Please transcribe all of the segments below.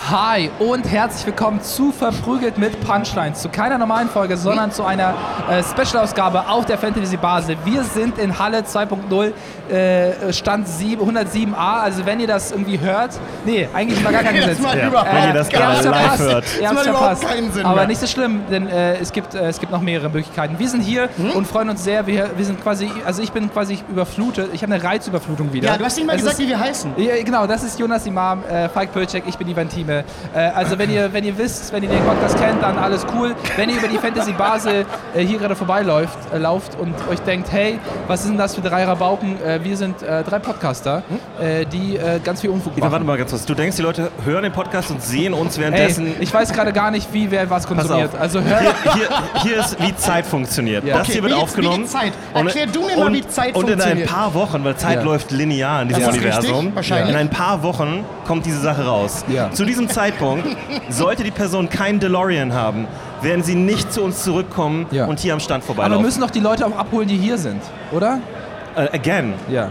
Hi und herzlich willkommen zu Verprügelt mit Punchlines. Zu keiner normalen Folge, sondern zu einer äh, Special-Ausgabe auf der Fantasy Basel. Wir sind in Halle 2.0, äh, Stand 7, 107a. Also wenn ihr das irgendwie hört, nee, eigentlich war gar kein Gesetz. Äh, überhaupt wenn ihr das habt's gerade live hört. Ihr macht überhaupt verpasst. keinen Sinn Aber nicht so schlimm, denn äh, es, gibt, äh, es gibt noch mehrere Möglichkeiten. Wir sind hier Hm? und freuen uns sehr. Wir, wir sind quasi, also ich bin quasi überflutet. Ich habe eine Reizüberflutung wieder. Ja, du hast nicht mal Es gesagt, ist- wie wir heißen. ja, genau, das ist Jonas Imam, äh, Falk Pölczek, ich bin Ivan Thieme. Äh, also wenn ihr, wenn ihr wisst, wenn ihr den Podcast kennt, dann alles cool. Wenn ihr über die Fantasy Basel äh, hier gerade vorbeiläuft äh, lauft und euch denkt, hey, was sind das für drei Rabauken? Äh, wir sind äh, drei Podcaster, äh, die äh, ganz viel Unfug Eva, warte machen. mal ganz kurz. Du denkst, die Leute hören den Podcast und sehen uns währenddessen. ich weiß gerade gar nicht, wie wer was konsumiert. Also hör, Hier, hier, hier ist, wie Zeit funktioniert. Ja. Das Okay, hier wird wie aufgenommen. wie Zeit? Erklär du mir mal, und, wie Zeit Und in ein funktioniert. paar Wochen, weil Zeit Ja. läuft linear in diesem Das ist Universum. richtig, wahrscheinlich. In ein paar Wochen kommt diese Sache raus. Ja. Zu diesem Zeitpunkt sollte die Person keinen DeLorean haben, werden sie nicht zu uns zurückkommen Ja. und hier am Stand aber wir vorbeilaufen. müssen doch die Leute auch abholen, die hier sind, oder? Äh, again. Ja. Äh,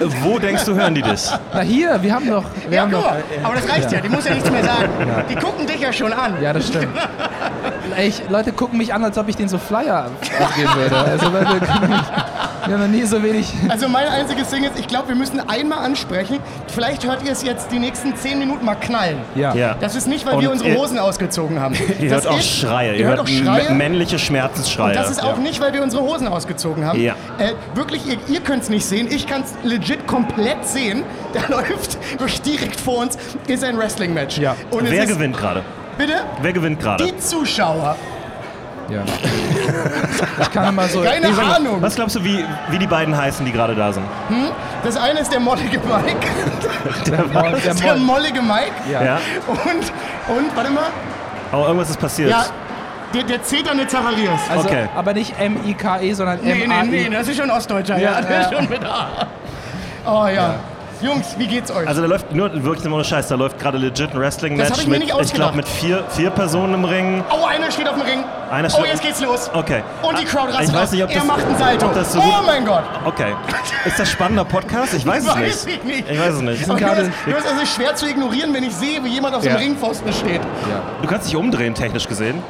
Wo denkst du, hören die dich? Na hier, wir haben doch, wir Ja, haben doch, mal. Aber das reicht ja. Die muss ja nichts mehr sagen. Die gucken dich ja schon an. Ja, das stimmt. Ich, Leute gucken mich an, als ob ich denen so Flyer abgeben würde. Also Leute, wir haben noch nie so wenig. Also mein einziges Ding ist, ich glaube, wir müssen einmal ansprechen. Vielleicht hört ihr es jetzt die nächsten zehn Minuten mal knallen. Ja. Ja. Das ist nicht, weil Und wir unsere Hosen ausgezogen haben. Ihr das hört auch ist, Schreie. Ihr hört auch Schreie. männliche Schmerzensschreie. Und das ist auch Ja. nicht, weil wir unsere Hosen ausgezogen haben. Ja. Äh, wirklich, ihr, ihr könnt es nicht sehen. Ich kann es legit komplett sehen. Da läuft durch direkt vor uns ist ein Wrestling-Match. Ja. Und es Wer ist, gewinnt gerade? Bitte? Wer gewinnt gerade? Die Zuschauer. Ja. Ich kann immer so. Keine mal, Ahnung. Was glaubst du, wie, wie die beiden heißen, die gerade da sind? Das eine ist der mollige Mike. Der Moll, der Der Moll. mollige Mike. Ja. Ja. Und, und, warte mal. Aber irgendwas ist passiert. Ja, der, der Zeter mit Zacharias. Also, Okay. Aber nicht M-I-K-E, sondern Nee, nee, M-A-I. nee, das ist schon Ostdeutscher. Ja, Ja, der ist ja. schon mit A. Oh ja. Jungs, wie geht's euch? Also da läuft nur wirklich nur Scheiß, da läuft gerade legit ein Das hab Wrestling-Match ich mit, nicht ich glaube, mit vier, vier Personen im Ring. oh, einer steht auf dem Ring. Einer oh, steht- jetzt geht's los. Okay. Und die Crowd rastet Ich weiß aus. nicht, ob Er das, macht einen Salto. Ob das so oh gut, mein Gott. Okay. Ist das spannender Podcast? Ich weiß es Weiß nicht. ich nicht. Ich weiß es nicht. Du du hast also schwer zu ignorieren, wenn ich sehe, wie jemand auf so einem Ja. Ringpfosten steht. Ja. Du kannst dich umdrehen, technisch gesehen.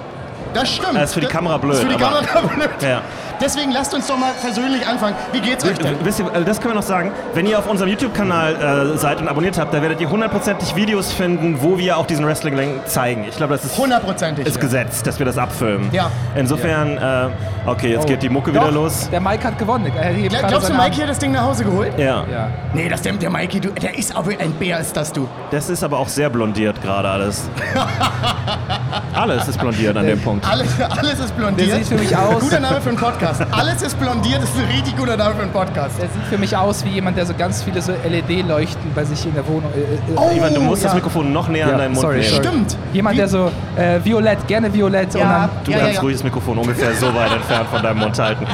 Das stimmt. Das ist für die Kamera blöd, Das ist für die Kamera blöd. Ja. Deswegen lasst uns doch mal persönlich anfangen. Wie geht's euch denn? Wisst ihr, äh, das können wir noch sagen. Wenn ihr auf unserem YouTube-Kanal äh, seid und abonniert habt, da werdet ihr hundertprozentig Videos finden, wo wir auch diesen Wrestling-Link zeigen. Ich glaube, das ist, Hundertprozentig. ist gesetzt, dass wir das abfilmen. Ja. Insofern, äh, okay, jetzt Oh. geht die Mucke Doch, wieder los. Der Mike hat gewonnen. Er hebt Gla- gerade Glaubst du, Arm. hat das Ding nach Hause geholt? Ja. Ja. Nee, das der, der Mikey, du, der ist aber ein Bär, ist das du. Das ist aber auch sehr blondiert gerade alles. alles ist blondiert an dem Punkt. Alles, alles ist blondiert. Der sieht für mich aus- Guter Name für einen Podcast. Alles ist blondiert, ist ein richtig guter Name für einen Podcast. Er sieht für mich aus wie jemand, der so ganz viele so LED-Leuchten bei sich in der Wohnung. Äh, äh, Oh, Ivan, du musst ja. das Mikrofon noch näher Ja, an deinen Mund sorry, nehmen. Stimmt. Jemand, Wie- der so äh, violett, gerne violett und Ja. dann. Du Ja, kannst ja. ruhig das Mikrofon ungefähr so weit entfernt von deinem Mund halten.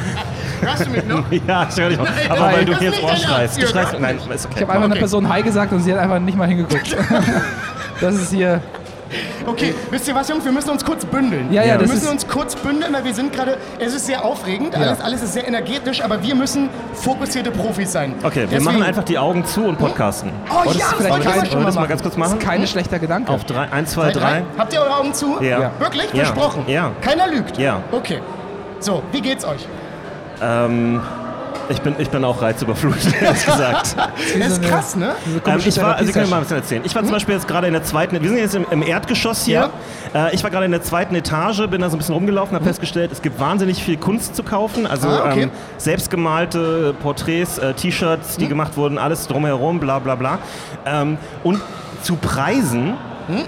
Hörst du mich noch? Ja, ich höre dich noch. Aber nein, weil du hier jetzt vorschreist. Du schreist, nein, ist okay. Ich habe einfach einer Okay. Person Hi gesagt und sie hat einfach nicht mal hingeguckt. das ist hier. Okay, wisst ihr was, Jungs? Wir müssen uns kurz bündeln. Ja, ja, wir das müssen ist- uns kurz bündeln, weil wir sind gerade, es ist sehr aufregend, alles, alles ist sehr energetisch, aber wir müssen fokussierte Profis sein. Okay, wir Deswegen- machen einfach die Augen zu und podcasten. Oh, das ja, ist das vielleicht kein- mal das mal ganz kurz machen? Kein schlechter Gedanke. Auf drei, eins, zwei, drei. rein? Habt ihr eure Augen zu? Ja. Ja. Wirklich? Ja. Versprochen? Ja. Keiner lügt? Ja. Okay. So, wie geht's euch? Ähm, ich, bin, ich bin auch reizüberflutet, ehrlich gesagt. Das ist krass, ne? Ähm, ich war, also ich kann dir mal ein bisschen erzählen. Ich war zum Beispiel jetzt gerade in der zweiten, wir sind jetzt im, im Erdgeschoss hier. Äh, ich war gerade in der zweiten Etage, bin da so ein bisschen rumgelaufen, habe festgestellt, es gibt wahnsinnig viel Kunst zu kaufen. Also Ah, okay. ähm, selbstgemalte Porträts, äh, T-Shirts, die gemacht wurden, alles drumherum, bla bla bla. Ähm, und zu Preisen,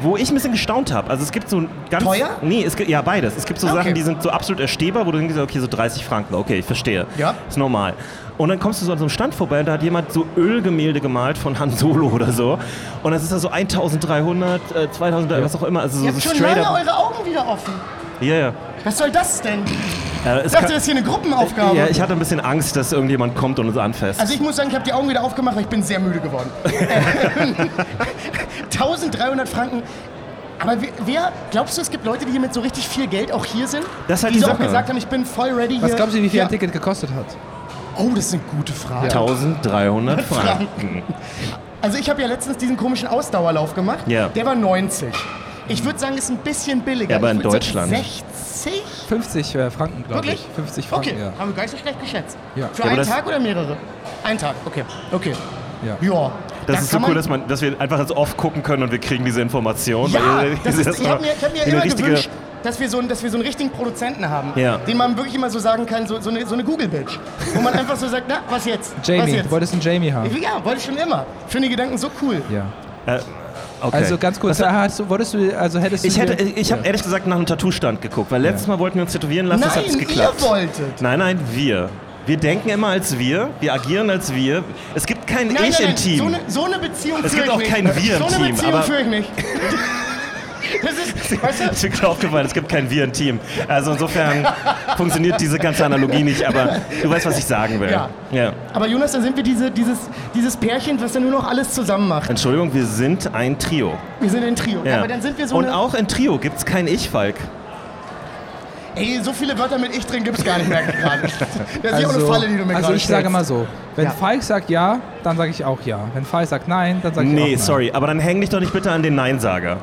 wo ich ein bisschen gestaunt habe. Also es gibt so ganz... Teuer? Nee, es gibt, ja beides. Es gibt so okay. Sachen, die sind so absolut erstehbar, wo du denkst, okay, so 30 Franken, okay, ich verstehe. Ja. Ist normal. Und dann kommst du so an so einem Stand vorbei und da hat jemand so Ölgemälde gemalt von Han Solo oder so. Und das ist da so 1300, äh, 2000, was auch immer. Also so, Ihr so habt schon lange eure Augen wieder offen. Ja, ja. Was soll das denn? Äh, Ich dachte, kann- das ist hier eine Gruppenaufgabe. ja, ich hatte ein bisschen Angst, dass irgendjemand kommt und uns anfasst. Also ich muss sagen, ich habe die Augen wieder aufgemacht, weil ich bin sehr müde geworden. 1300 Franken. Aber wer, glaubst du, es gibt Leute, die hier mit so richtig viel Geld auch hier sind? Das halt die die so auch Sache. gesagt haben, ich bin voll ready hier. Was glaubst du, wie viel ja. ein Ticket gekostet hat? Oh, das ist eine gute Frage. 1300 Franken. Also ich habe ja letztens diesen komischen Ausdauerlauf gemacht. Ja. Der war 90. Ich würde sagen, ist ein bisschen billiger. Ja, aber in Deutschland. 60? 50 äh, Franken, glaube Wirklich? ich. 50 Franken, Okay, ja. haben wir gar nicht so schlecht geschätzt. Ja. Für Ja, einen Tag oder mehrere? Ein Tag, okay. Okay. Ja. Ja. Das Da ist so cool, dass, man, dass wir einfach als off gucken können und wir kriegen diese Information. Ja, das ist, ich habe mir, ich hab mir immer richtige- gewünscht, dass wir, so, einen- dass wir so einen richtigen Produzenten haben, Ja. den man wirklich immer so sagen kann, so, so eine, so eine Google-Bitch. Wo man einfach so sagt, na, was jetzt? was Jamie, jetzt? du wolltest einen Jamie haben. Ja, wollte ich schon immer. Finde die Gedanken so cool. Ja. Äh, okay. Also ganz kurz, hast du, wolltest du, also hättest du ich hätte, ich habe ehrlich gesagt nach einem Tattoo-Stand geguckt, weil letztes Mal wollten wir uns tätowieren lassen, das hat Nein, es geklappt. ihr wolltet. Nein, nein, wir. Wir denken immer als wir, wir agieren als wir. Es gibt kein Nein, Ich nein, im Team. So eine, so eine Beziehung Es gibt ich auch nicht. kein Wir im So eine Team, Beziehung aber- führe ich nicht. Das ist, weißt du, mir gerade aufgefallen, es gibt kein Wir im Team. Also insofern funktioniert diese ganze Analogie nicht, aber du weißt, was ich sagen will. Ja. ja. aber Jonas, dann sind wir diese, dieses, dieses Pärchen, was dann nur noch alles zusammen macht. Entschuldigung, wir sind ein Trio. Wir sind ein Trio. Ja. Aber dann sind wir so Und eine... auch in Trio gibt es kein Ich, Falk. Ey, so viele Wörter mit Ich drin gibt es gar nicht mehr gerade. Das ist ja auch eine also, Falle, die du mir also ich sage mal so, wenn Ja. Falk sagt ja, dann sage ich auch ja. Wenn Falk sagt nein, dann sage ich auch Nee, nein. sorry, aber dann häng dich doch nicht bitte an den Nein-Sager.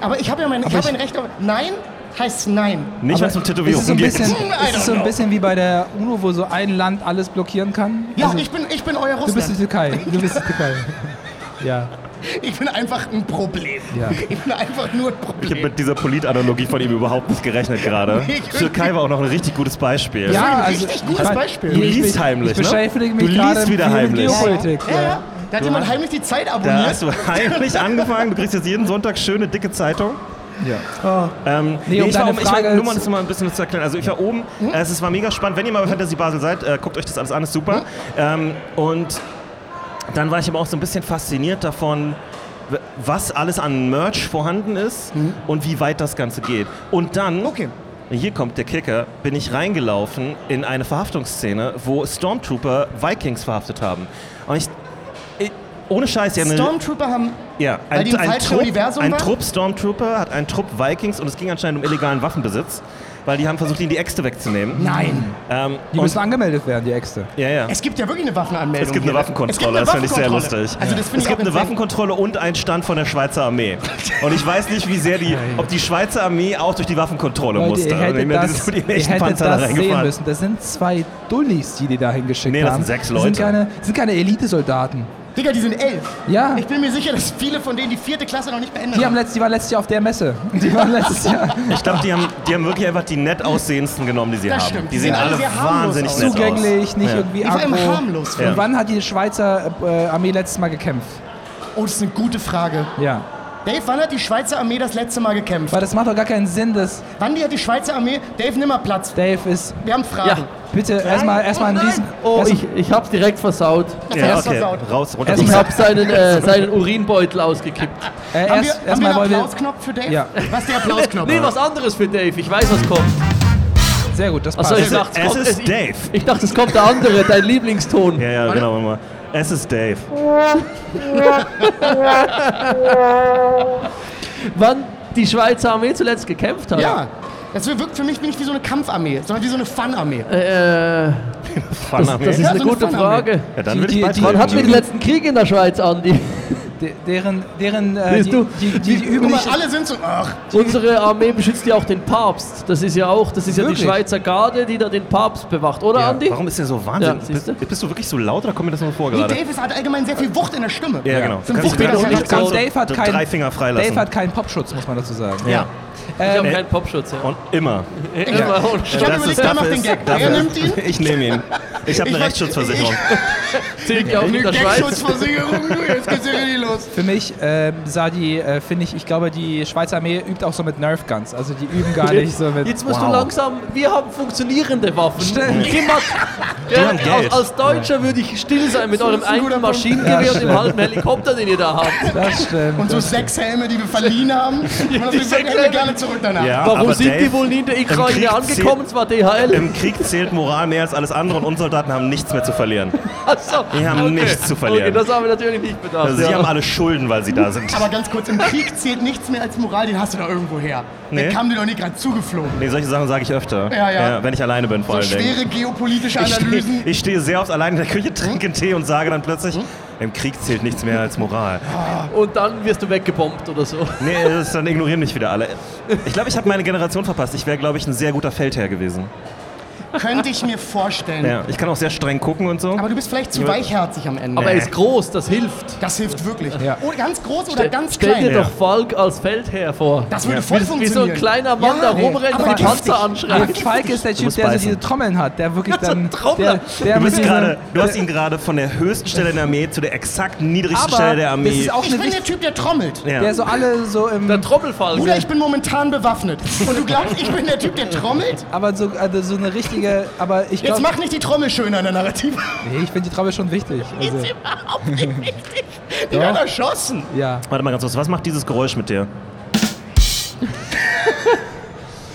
Aber ich habe ja mein, ich Aber hab ich- ein Recht auf... Nein heißt Nein. Nicht, wenn es um Ist es so Tätowierungen geht. bisschen, ist es so ein know. bisschen wie bei der UNO, wo so ein Land alles blockieren kann? Ja, Also, ich, bin, ich bin euer Du bist die Russland. Türkei. Du bist die Türkei. Ja. Ich bin einfach ein Problem. Ja. Ich bin einfach nur ein Ich habe Problem. mit dieser Politanalogie von ihm überhaupt nicht gerechnet gerade. Nee, Türkei war auch noch ein richtig gutes Beispiel. Ja, ein also, richtig ich gutes Beispiel. Du liest ich- heimlich, Ich ne? beschäftige mich Du liest gerade wieder heimlich. Geopolitik. Ja, ja. Da hat jemand heimlich die Zeit Da abonniert. hast du heimlich angefangen. Du kriegst jetzt jeden Sonntag schöne, dicke Zeitung. Ja. Ähm, Nee, um ich war oben, ich war, nur mal zu- das mal ein bisschen zu erklären. Also ich war oben, äh, es war mega spannend. Wenn ihr mal bei Fantasy Basel seid, äh, guckt euch das alles an, ist super. Ähm, und dann war ich aber auch so ein bisschen fasziniert davon, was alles an Merch vorhanden ist und wie weit das Ganze geht. Und dann, Okay. hier kommt der Kicker, bin ich reingelaufen in eine Verhaftungsszene, wo Stormtrooper Vikings verhaftet haben. Und ich, ich ohne Scheiß, die haben Stormtrooper haben... ja, ein, ein, Trupp, Universum ein? Trupp Stormtrooper hat einen Trupp Vikings und es ging anscheinend um illegalen Waffenbesitz, weil die haben versucht, ihnen die Äxte wegzunehmen. Nein. Ähm, Die müssen angemeldet werden, die Äxte. ja, ja. Es gibt ja wirklich eine Waffenanmeldung. Es gibt eine hier. Waffenkontrolle, Es das gibt finde eine ich sehr lustig. Also das finde es ich gibt eine. Waffenkontrolle und einen Stand von der Schweizer Armee. Und ich weiß nicht, wie sehr die, ob die Schweizer Armee auch durch die Waffenkontrolle Leute, musste. ihr hättet ich meine, die das, sind mit den ihr echten hättet Panzer da das sehen reingefahren. müssen. Das sind zwei Dullis, die die da hingeschickt Nee, das haben. sind sechs Das sind Leute. keine, das sind keine Elitesoldaten. Digga, die sind elf. Ja. Ich bin mir sicher, dass viele von denen die vierte Klasse noch nicht beendet Die, haben letzt, die waren letztes Jahr auf der Messe. Die waren letztes Jahr Ich glaube, die haben, die haben wirklich einfach die nett aussehendsten genommen, die sie Das haben. stimmt. Die sehen sehen alle alle sehr harmlos wahnsinnig aus. nett zugänglich, nicht Ja. irgendwie immer aggro. harmlos. Ja. Und wann hat die Schweizer äh, Armee letztes Mal gekämpft? Oh, das ist eine gute Frage. Ja. Dave, wann hat die Schweizer Armee das letzte Mal gekämpft? Weil das macht doch gar keinen Sinn, dass Wann die hat die Schweizer Armee? Dave, nimm mal Platz. Dave ist. Wir haben Fragen. Bitte erstmal erstmal ein nein. Riesen. Oh, erst- ich, ich hab's direkt versaut. Ja, Erst okay. versaut. Raus, runter. Erst Ich hab seinen, äh, seinen Urinbeutel ausgekippt. äh, Haben wir, erst, haben wir erstmal einen wollen wir. Applausknopf für Dave? Ja. Was ist der Applausknopf? Nee, was anderes für Dave. Ich weiß, was kommt. Sehr gut, das passt. Achso, ich dachte, es kommt, ist ich, Dave. ich dachte, es kommt der andere, dein Lieblingston. Ja, ja, genau. warte mal. Es ist Dave. Wann die Schweizer Armee zuletzt gekämpft hat? Ja. Das wirkt für mich nicht wie so eine Kampfarmee, sondern wie so eine Fun-Armee. Äh, Fun das, das ist Ja, eine so eine gute Fun-Armee. Frage. ja, dann Die- würde ich die- die-. Wann hatten wir den letzten Krieg in der Schweiz, Andi? De- deren, deren, äh, die, du? die, die, die üblichen, alle sind so, ach, Unsere Armee beschützt ja auch den Papst. Das ist ja auch, das ist ja Wirklich? die Schweizer Garde, die da den Papst bewacht, oder Ja, Andi? Warum ist der so Wahnsinn? Ja, bist, siehste? bist du wirklich so laut oder kommt mir das nur vor nee, gerade? Dave ist- hat allgemein sehr viel Wucht in der Stimme. Ja, genau. So Du kannst- Wuchtiger du kannst- Charakter. du kannst Dave hat so kein- drei Finger freilassen. Dave hat keinen Popschutz, muss man dazu sagen. ja. Ich habe Ähm, keinen Popschutz. Ja. Und immer. Immer. Ich habe Das überlegt, ist- wer macht den Gag. Wer nimmt ihn? Ich nehme ihn. Ich habe Ich eine Rechtsschutzversicherung. Zählt ja auch in der Schweiz. Gagsschutzversicherung, du, jetzt geht's ja richtig los. Für mich ähm, sah die, äh, finde ich, ich glaube, die Schweizer Armee übt auch so mit Nerf Guns. Also die üben gar nicht so mit. Jetzt musst du Wow. langsam, wir haben funktionierende Waffen. Die Geld. als, als Deutscher würde ich still sein mit eurem Punkt. Maschinengewehr Ja, und dem halben Helikopter, den ihr da habt. das stimmt. Und so sechs Helme, die wir verliehen haben. Und wir würden sechs Helme. gerne zurück danach. Ja, Warum sind Dave, die wohl nie in der Ukraine angekommen? Es war DHL. Im Krieg zählt Moral mehr als alles andere und unsere Soldaten haben nichts mehr zu verlieren. Achso, Die haben nichts zu verlieren. Okay, das haben wir natürlich nicht bedacht. Also sie ja. haben alle Schulden, weil sie da sind. Aber ganz kurz, im Krieg zählt nichts mehr als Moral, den hast du da irgendwo her. Nee. Der kam dir doch nicht gerade zugeflogen. Nee, solche Sachen sage ich öfter. Ja, ja. wenn ich alleine bin, vor So Dingen. schwere geopolitische Ich stehe, Analysen. ich stehe sehr oft allein in der Küche, trinke einen Tee und sage dann plötzlich, im Krieg zählt nichts mehr als Moral. Und dann wirst du weggebombt oder so. Nee, das, dann ignorieren mich wieder alle. Ich glaube, ich habe meine Generation verpasst. Ich wäre, glaube ich, ein sehr guter Feldherr gewesen. Könnte ich mir vorstellen. Ja, ich kann auch sehr streng gucken und so. Aber du bist vielleicht zu weichherzig am Ende. Aber er ist groß, das hilft. das hilft wirklich. Ja. Oh, ganz groß oder ganz Stell dir klein. Doch Falk als Feldherr vor. Das würde Ja. voll Wie, wie funktionieren. so ein kleiner Mann, Ja, der rumrennt und. Panzer anschreibt. Falk ist der Typ, der so diese Trommeln hat, der wirklich dann. Trommler. Der, der Du, gerade, du hast ihn gerade von der höchsten Stelle in der Armee zu der exakt niedrigsten aber Stelle der Armee. das ist auch Ich bin der. Typ, der trommelt. ja. Der so alle so im. Der Trommelfalk. Bruder, ich bin momentan bewaffnet. Und du glaubst, ich bin der Typ, der trommelt? aber so, also so eine richtige. Aber ich Jetzt glaube. mach nicht die Trommel schöner in der Narrative. Nee, ich finde die Trommel schon wichtig. Also, überhaupt nicht wichtig. Die werden erschossen. ja. Warte mal ganz kurz, was macht dieses Geräusch mit dir?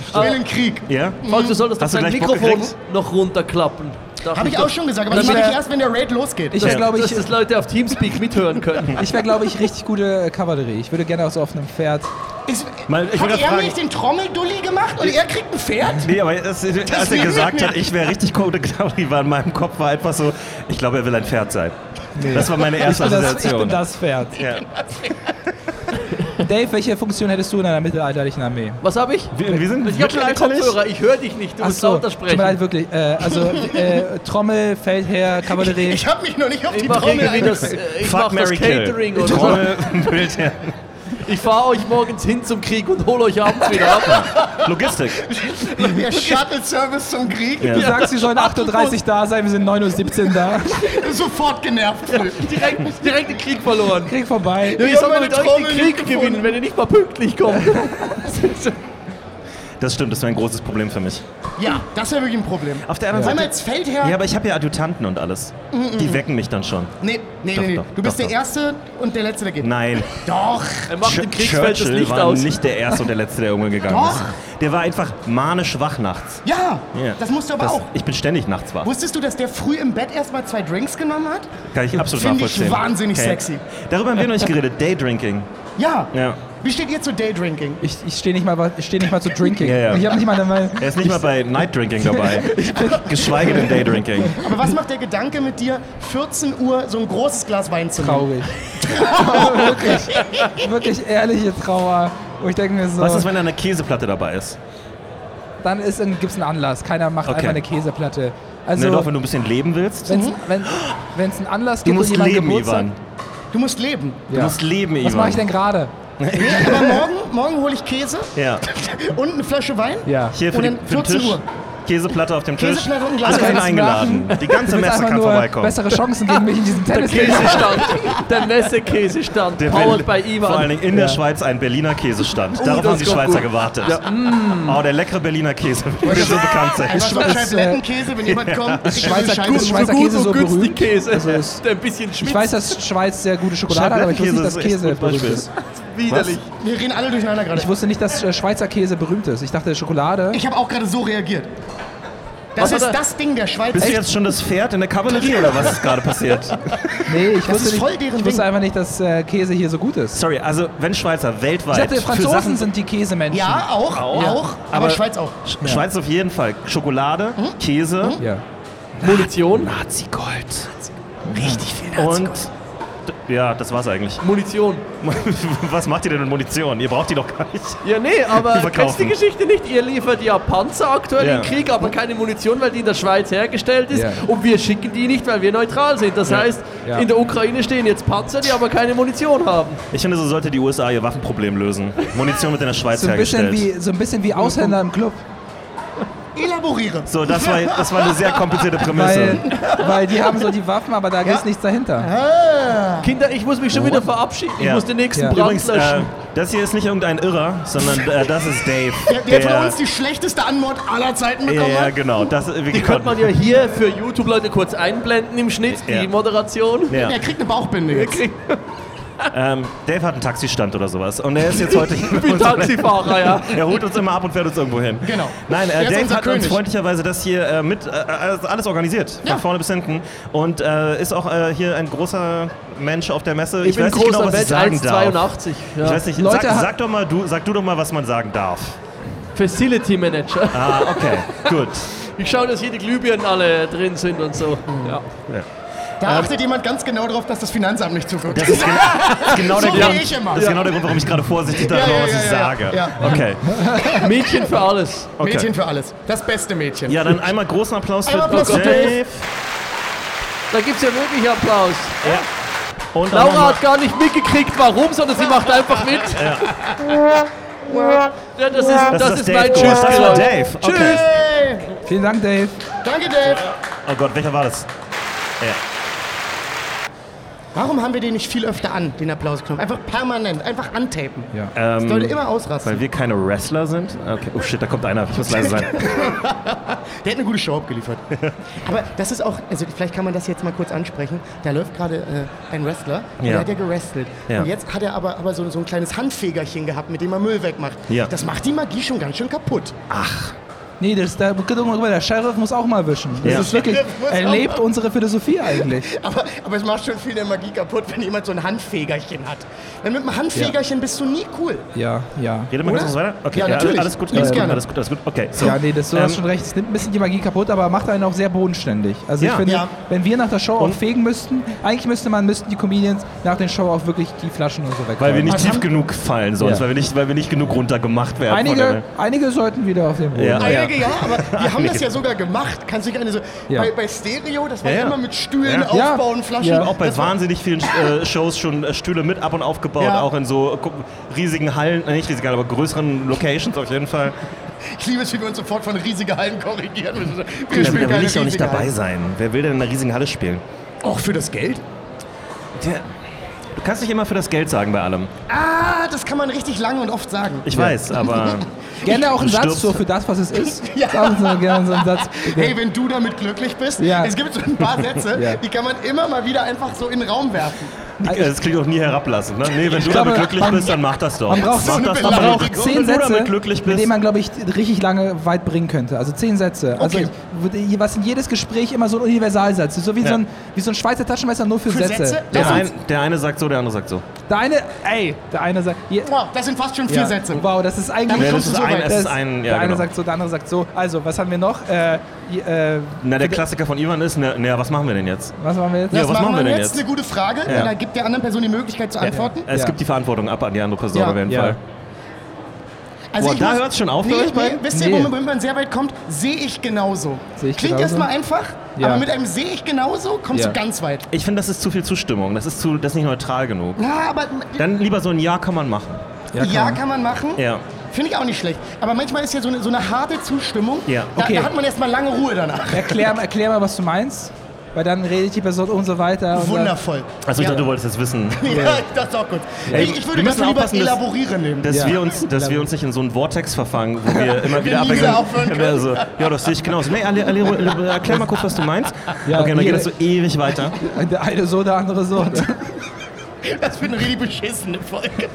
Ich will den Krieg. Ja? Falk, du solltest du dein gleich Bock Mikrofon gekriegt? noch runterklappen. Dachte Habe ich auch schon gesagt, aber Das das mache ich erst, wenn der Raid losgeht. Ich wäre, glaube ich, dass das Leute auf Teamspeak mithören können. ich wäre, glaube ich, richtig gute äh, Kavallerie. Ich würde gerne auch so auf einem Pferd. Ist, Mal, ich hat er fragen- mir nicht den Trommeldulli gemacht und er kriegt ein Pferd? Nee, aber das, als er gesagt ich hat, ich wäre richtig gute Kavallerie, war in meinem Kopf war einfach so, ich glaube, er will ein Pferd sein. Das war meine Ich erste bin, das, ich Assoziation. bin das Pferd. Dave, welche Funktion hättest du in einer mittelalterlichen Armee? Was habe ich? Wir, wir sind Ich habe keine. Kopfhörer, ich höre dich nicht, du musst so, lauter tut mir leid, sprechen. wirklich. Äh, also äh, Trommel, Feldherr, Kavallerie. Ich habe mich noch nicht auf die Ich mache Trommel das, äh, ich Fuck, mach das Mary Kill. Catering oder so. Trommel, Bildherr. Ich fahre euch morgens hin zum Krieg und hole euch abends wieder ab. Logistik. Der Shuttle-Service zum Krieg. Ja. Du sagst, wir sollen 8.30 Uhr da sein, wir sind 9.17 Uhr da. Sofort genervt. direkt, direkt den Krieg verloren. Krieg vorbei. Ja, wie Ich soll meine mit euch Trommel den Krieg gefunden. gewinnen, wenn ihr nicht mal pünktlich kommt? Das stimmt, das wäre ein großes Problem für mich. Ja, das wäre wirklich ein Problem. Auf der anderen allem Seite. als Feldherr. Ja, aber ich habe ja Adjutanten und alles. Die wecken mich dann schon. nee, nee, Doch, nee, nee. doch, Du bist doch, der Erste und der Letzte, der geht. Nein. Doch. Er macht im Ch- Kriegsfeld das Churchill Licht war aus. nicht der Erste und der Letzte, der irgendwann gegangen Doch. ist. Der war einfach manisch wach nachts. Ja, Ja. das musst du aber Das, auch. ich bin ständig nachts wach. Wusstest du, dass der früh im Bett erstmal zwei Drinks genommen hat? Kann ich absolut Finde ich nachvollziehen. wahnsinnig sexy. Darüber haben wir noch nicht geredet. Daydrinking. Ja. Ja. Wie steht ihr zu Daydrinking? Ich, ich stehe nicht, mal- ich steh nicht mal zu Drinking. Ja, ja. Ich habe nicht mal eine. Er ist nicht mal bei Night Drinking dabei. Geschweige denn Daydrinking. Aber was macht der Gedanke mit dir, 14 Uhr so ein großes Glas Wein zu nehmen? Traurig. wirklich, wirklich ehrliche Trauer. Wo ich denke mir so, Was ist, wenn da eine Käseplatte dabei ist? dann gibt es einen Anlass. Keiner macht Okay. einfach eine Käseplatte. Also, ne, doch, wenn du ein bisschen leben willst. wenn's, wenn es einen Anlass Du gibt, musst und jemand leben, Geburtstag, Ivan. Du musst leben. Du Ja. musst leben, Ivan. Was mache ich denn gerade? Aber morgen, morgen hole ich Käse Ja. und eine Flasche Wein. Ja. Hier für, Und die, für den 14 Tisch. Uhr. Käseplatte auf dem Tisch. Käseplatte und Glas Alle eingeladen. Die ganze Messe kann nur vorbeikommen. bessere Chancen gegen mich in diesem Der Tennis. Käsestand. Der Messe-Käsestand. Der Powered by Ivan. Vor allen Dingen in der Schweiz ein Berliner Käsestand. Darauf das haben die Schweizer gut. gewartet. Oh, der leckere Berliner Käse. Will so bekannt sein. Einfach so Scheiblettenkäse, wenn jemand kommt. so Schweizer- Gut, Schweizer Käse so berühmt. Käse. Also ist- der ein bisschen schmeckt. Ich weiß, dass Schweiz sehr gute Schokolade hat, aber ich wusste nicht, dass Käse berühmt ist. Widerlich. Wir reden alle durcheinander gerade. Ich wusste nicht, dass äh, Schweizer Käse berühmt ist. Ich dachte Schokolade. Ich habe auch gerade so reagiert. Das Was ist das Ding der Schweiz. Bist du jetzt schon das Pferd in der Kavallerie oder was ist gerade passiert? nee, ich wusste, ist nicht, voll deren ich wusste einfach nicht, dass äh, Käse hier so gut ist. Sorry, also wenn Schweizer weltweit Ich dachte, für Franzosen Sachen sind die Käsemenschen. Ja, auch, auch, aber, Aber- Schweiz auch. Sch- Schweiz auf jeden Fall. Schokolade, Käse, Ja. Munition. Nazi-Gold. Richtig viel Und d- ja, das war's eigentlich. Munition. Was macht ihr denn mit Munition? Ihr braucht die doch gar nicht. Ja, nee, aber kennst die Geschichte nicht? Ihr liefert ja Panzer aktuell Ja. im Krieg, aber keine Munition, weil die in der Schweiz hergestellt ist. Ja. Und wir schicken die nicht, weil wir neutral sind. Das Ja. heißt, Ja. in der Ukraine stehen jetzt Panzer, die aber keine Munition haben. Ich finde, so sollte die USA ihr Waffenproblem lösen. Munition wird in der Schweiz So ein, bisschen hergestellt. wie, so ein bisschen wie Ausländer im Club. Elaboriere. So, das war, das war eine sehr komplizierte Prämisse. Weil, weil die haben so die Waffen, aber da ist nichts dahinter. Kinder, ich muss mich schon wieder verabschieden. Ich Ja. muss den nächsten Ja. Brand Übrigens, äh, das hier ist nicht irgendein Irrer, sondern äh, das ist Dave. Der, der von uns die schlechteste Anmod aller Zeiten ja, bekommen ja, genau. Das, wir Die könnte man ja hier für YouTube-Leute kurz einblenden im Schnitt, Ja. die Moderation. ja. Er kriegt eine Bauchbinde jetzt. Ähm, Dave hat einen Taxistand oder sowas und er ist jetzt heute hier Ich bin Taxifahrer, ja. Er holt uns immer ab und fährt uns irgendwo hin. Genau. Nein, äh, Dave hat uns König. freundlicherweise das hier äh, mit äh, alles, alles organisiert, von Ja. vorne bis hinten. Und äh, ist auch äh, hier ein großer Mensch auf der Messe. Ich, bin weiß nicht großer genau, was ich sagen Mensch, darf. 1,82. Ich Ja. weiß nicht, Leute, sag, sag, doch mal, du, sag du doch mal, was man sagen darf. Facility Manager. Ah, okay, gut. Ich schaue, dass hier die Glühbirnen alle drin sind und so. Ja. Da achtet jemand ganz genau drauf, dass das Finanzamt nicht zuguckt. Das ist, gen das ist genau So der Grund. ich immer. Das ist genau der Grund, warum ich gerade vorsichtig Ja, darüber, ja, was ja, ich ja, sage. ja. Okay. Mädchen für alles. okay. Mädchen für alles. Das beste Mädchen. Ja, dann einmal großen Applaus für Einmal Applaus für Dave. Da gibt es ja wirklich Applaus. Und dann Laura hat gar nicht mitgekriegt, warum, sondern sie macht einfach mit. Ja, das ist, das das ist ist mein Dave. Oh, das war Tschüss. Dave. Okay. Hey, Vielen Dank, Dave. danke, Dave. Oh Gott, welcher war das? Ja. Warum haben wir den nicht viel öfter an, den Applausknopf? Einfach permanent, einfach antapen. Ja. Das Ähm, sollte immer ausrasten. weil wir keine Wrestler sind? Okay. Oh shit, da kommt einer. Ich muss leise sein. Der hat eine gute Show abgeliefert. Aber das ist auch, also vielleicht kann man das jetzt mal kurz ansprechen. Da läuft gerade äh, ein Wrestler, und Ja. der hat ja gerestelt. Ja. Und jetzt hat er aber, aber so, so ein kleines Handfegerchen gehabt, mit dem er Müll wegmacht. Ja. Das macht die Magie schon ganz schön kaputt. Nee, das, da, guck mal, der Sheriff muss auch mal wischen. Das Ja. ist wirklich, er auch lebt unsere Philosophie eigentlich. Aber, aber es macht schon viel der Magie kaputt, wenn jemand so ein Handfegerchen hat. Denn mit einem Handfegerchen bist du nie cool. Ja, ja. Redet mal kurz weiter? Okay, Ja, ja, natürlich. alles gut, alles gut, gerne. alles gut, alles gut. Okay, so. Ja, nee, das, du hast Ähm, schon recht. Es nimmt ein bisschen die Magie kaputt, aber macht einen auch sehr bodenständig. Also ich Ja. finde, Ja. wenn wir nach der Show auch Und- fegen müssten, eigentlich müsste man, müssten die Comedians nach der Show auch wirklich die Flaschen und so weg. Weil wir nicht Was tief haben- genug fallen sonst, Ja. weil, wir nicht, weil wir nicht genug runtergemacht werden. Einige, einige sollten wieder auf den Boden. Ja. Einige ja, aber wir haben das ja sogar gemacht. Kannst du dich erinnern, so Ja. bei, bei Stereo, das war Ja, ja. immer mit Stühlen Ja. aufbauen, Flaschen. Ja. auch bei Das war- wahnsinnig vielen äh, Shows schon äh, Stühle mit ab und aufgebaut, Ja. auch in so gu- riesigen Hallen, äh, nicht riesige Hallen, aber größeren Locations auf jeden Fall. Ich liebe es, wie wir uns sofort von riesigen Hallen korrigieren müssen. Wir Ja, spielen da will ich auch nicht riesigen dabei Hallen. sein. Wer will denn in einer riesigen Halle spielen? Auch für das Geld? Tja, du kannst nicht immer für das Geld sagen bei allem. Ah, das kann man richtig lange und oft sagen. Ich weiß, aber Gerne auch einen Satz so für das, was es ist. Ja. Sagen Sie mal gerne so einen Satz. Hey, wenn du damit glücklich bist, Ja. es gibt so ein paar Sätze, Ja. die kann man immer mal wieder einfach so in den Raum werfen. das klingt auch nie herablassend. Ne? Nee, wenn du glaube, damit glücklich man- bist, dann mach das doch. Man braucht, So das man braucht zehn Sätze, mit denen man, glaube ich, richtig lange weit bringen könnte. Also zehn Sätze. Also Okay. Was in jedes Gespräch immer so ein Universalsatz ist. So wie, Ja. so, ein, wie so ein Schweizer Taschenmesser nur für, Für Sätze. Sätze? Der, ein, der eine sagt so, der andere sagt so. Der eine, ey, der eine sagt, hier, Wow, das sind fast schon vier ja, Sätze. Wow, das ist eigentlich Ja, das ist so ein, es ist Das- ein, der ja, eine genau. sagt so, der andere sagt so. Also, was haben wir noch? Äh, äh, Na, der Klassiker von Ivan ist, na, na, was machen wir denn jetzt? was machen wir jetzt? Ja, Das was machen wir denn jetzt? jetzt? Eine gute Frage. Ja. Da gibt der anderen Person die Möglichkeit zu antworten. Es Ja. gibt die Verantwortung ab an die andere Person Ja. auf jeden Ja. Fall. Also Boah, ich da muss- hört's schon auf nee, nee? Wisst ihr, Nee. womit man sehr weit kommt? Sehe ich genauso. Seh ich Klingt genauso? erstmal einfach, Ja. aber mit einem sehe ich genauso kommst Ja. du ganz weit. Ich finde, das ist zu viel Zustimmung. Das ist, zu, das ist nicht neutral genug. Ja, aber Dann lieber so ein Ja kann man machen. ja, kann kann, man. man machen. Ja. Finde ich auch nicht schlecht. Aber manchmal ist ja so eine, so eine harte Zustimmung. Ja. Da, Okay. da hat man erstmal lange Ruhe danach. Erklär, erklär mal, was du meinst. Weil dann redet die Person und so weiter. Und Wundervoll. Also ich ja. dachte, du wolltest jetzt wissen, Ja, das ist auch gut. Ey, ich, ich würde das lieber dass- elaborieren nehmen. dass, Ja. wir, uns, dass wir uns nicht in so einen Vortex verfangen, wo wir immer wieder abwechseln. Also, ja, das sehe ich genauso. Nee, Ali, Ali, Ali, erklär mal kurz, was du meinst. Ja, okay, dann geht das so ewig weiter. der eine so, der andere so. Das wird eine richtig beschissene Folge.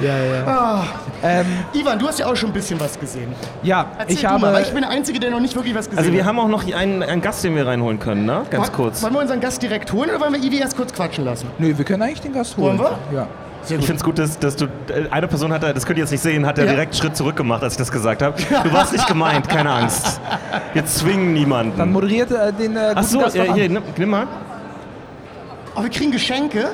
Ja, ja. Ähm, Ivan, du hast ja auch schon ein bisschen was gesehen. ja, Erzähl ich du habe. mal, weil ich bin der Einzige, der noch nicht wirklich was gesehen Also wir hat. haben auch noch einen, einen Gast, den wir reinholen können, ne? Ganz Woll- kurz. Wollen wir unseren Gast direkt holen oder wollen wir Ivi erst kurz quatschen lassen? Nö, wir können eigentlich den Gast holen. Wollen Ja. Sehr Ich finde es gut, dass, dass du, äh, eine Person hat, da- das könnt ihr jetzt nicht sehen, hat ja Ja. direkt einen Schritt zurück gemacht, als ich das gesagt habe. Du warst nicht gemeint, keine Angst. Wir zwingen niemanden. Dann moderiert äh, den äh, Ach guten so, Gast äh, hier, nimm, nimm mal. Oh, wir kriegen Geschenke.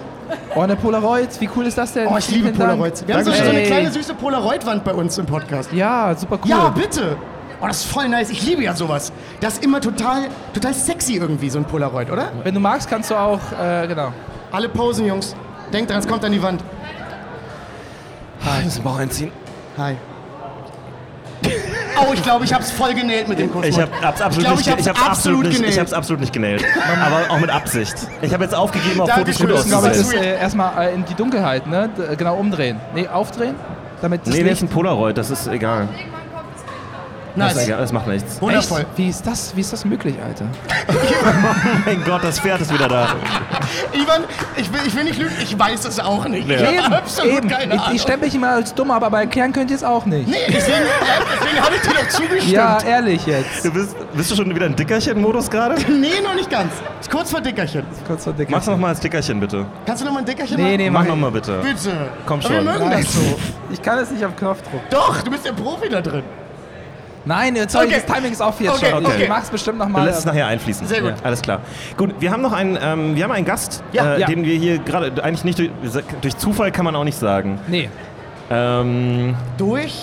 Oh, eine Polaroid, wie cool ist das denn? Oh, ich liebe Dank. Polaroids. Wir haben so, so eine kleine süße Polaroid-Wand bei uns im Podcast. Ja, super cool. Ja, bitte. Oh, das ist voll nice. Ich liebe ja sowas. Das ist immer total, total sexy irgendwie, so ein Polaroid, oder? Wenn du magst, kannst du auch, äh, genau. Alle posen, Jungs. Denkt dran, es kommt an die Wand. Ich muss den Bauch einziehen. Hi. Oh, ich glaube, ich hab's voll genäht mit dem Kussmund. Ich hab, hab's absolut, ich ich hab's absolut, nicht, ich genäht. hab's absolut nicht genäht. Aber auch mit Absicht. Ich habe jetzt aufgegeben, auf Fotos gut Das ist glaube ich, aber ist auszusehen. äh, erstmal äh, in die Dunkelheit, ne? D genau umdrehen. Nee, aufdrehen? Damit das Nee, nee, Licht ist ein Polaroid, das ist egal. Das, ist Nice. egal, das macht nichts. Wundervoll. Wie ist das, wie ist das möglich, Alter? Mein Gott, das Pferd ist wieder da. Ivan, ich will, ich will nicht lügen, ich weiß es auch nicht. Ja. Ich habe absolut Eben. keine Ich, Ahnung. ich stempel mich immer als dumm, aber erklären könnt ihr es auch nicht. nee, deswegen, äh, deswegen habe ich dir doch zugestimmt. Ja, ehrlich jetzt. Du bist, bist du schon wieder in Dickerchen-Modus gerade? Nee, noch nicht ganz. Ist kurz vor Dickerchen. Kurz vor Dicker. Mach's noch mal als Dickerchen, bitte. Kannst du noch mal ein Dickerchen Nee, machen? nee, Mach mach noch ich. mal bitte. Bitte. Komm Aber Wir schon. mögen das so. Ich kann es nicht auf Knopfdruck. Doch, du bist der Profi da drin. Nein, sorry, Okay. das Timing ist auch jetzt Okay, schon. okay. Ich mach's bestimmt Du nochmal. lässt es nachher einfließen. Sehr gut. Alles klar. Gut, wir haben noch einen, ähm, wir haben einen Gast, Ja, äh, ja. den wir hier gerade eigentlich nicht durch, durch Zufall kann man auch nicht sagen. Nee. Ähm, Durch.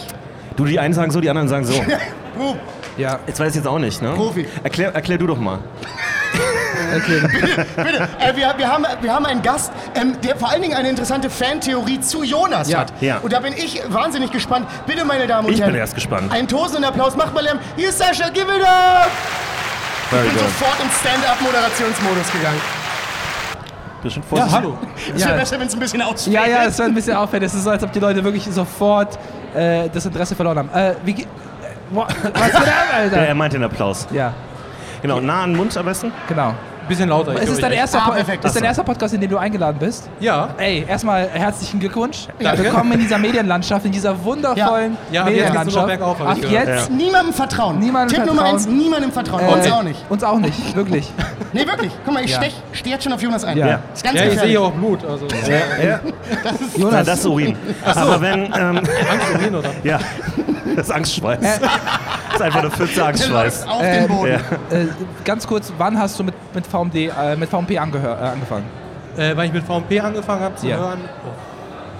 du, die einen sagen so, die anderen sagen so. Pro. Ja, Jetzt weiß ich jetzt auch nicht, ne? Profi. Erklär, erklär du doch mal. Okay. Bitte, äh, wir, wir, haben, wir haben einen Gast, ähm, der vor allen Dingen eine interessante Fantheorie zu Jonas Ja. hat. Ja. Und da bin ich wahnsinnig gespannt. Bitte, meine Damen und Ich Herren. bin erst gespannt. Einen tosenden Applaus. Macht mal Lärm. Hier ist Sascha, give it up! Very Ich bin good. sofort in Stand-Up-Moderationsmodus gegangen. Bisschen vorsichtig. hallo. Es wäre Ja. besser, wenn es ein bisschen ausfällt. Ja, ja, es wird ein bisschen auffällig. Es ist so, als ob die Leute wirklich sofort äh, das Interesse verloren haben. Äh, wie ge- äh, Was geht ab, Ja, Alter? er meint den Applaus. Ja, Genau, nah an den Mund am besten. genau. Bisschen lauter. ich Es höre ist dein erster, Ah, perfekt. ist dein erster Podcast, in dem du eingeladen bist. Ja. Ey, erstmal herzlichen Glückwunsch. Danke. Willkommen in dieser Medienlandschaft, in dieser wundervollen Ja. Ja, ab jetzt Medienlandschaft. bergauf, Ab jetzt Niemandem vertrauen. Niemandem Tipp Nummer vertrauen. eins, niemandem vertrauen. äh, Uns auch nicht. Uns auch nicht, wirklich. Nee, wirklich. Guck mal, ich Ja. stech, steh jetzt schon auf Jonas ein. Ja. Das ist ganz Ja, ich sehe auch Blut. Also, Ja. Jonas, Nein, das ist Urin. Aber wenn, ähm, Angst ihn, oder? ja, das ist Angstschweiß. Äh. Das ist einfach eine Pfütze Angstschweiß. auf Ähm, den Boden. Ja. äh, ganz kurz, wann hast du mit, mit VMD, äh, mit VMP angehör, äh, angefangen? Äh, weil ich mit VMP angefangen habe zu Ja. hören, oh,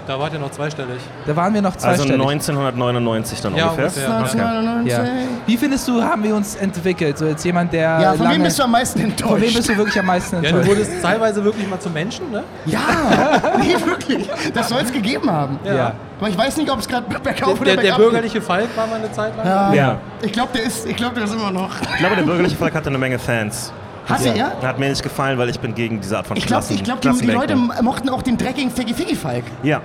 da wart ihr noch zweistellig. Da waren wir noch Also zweistellig. 1999 dann Ja, ungefähr. ungefähr. Okay. 1999. ja. Wie findest du, haben wir uns entwickelt? So jetzt jemand, der Ja, von lange, wem bist du am meisten enttäuscht? von wem bist du wirklich am meisten Ja, du enttäuscht? wurdest teilweise wirklich mal zum Menschen, ne? Ja, nee, wirklich. Das soll es gegeben haben. ja. Aber ich weiß nicht, ob es gerade bergauf oder Der, der bergab bürgerliche Falk war mal eine Zeit lang. Ja. Ja. Ich glaube, der ist, ich glaube, der ist immer noch. Ich glaube, der bürgerliche Volk hatte eine Menge Fans. Hast du ja? Hat mir nicht gefallen, weil ich bin gegen diese Art von Ich glaube, Klassen. ich glaub, die, die Leute mochten auch den dreckigen Figgy Figgy Falk. Ja.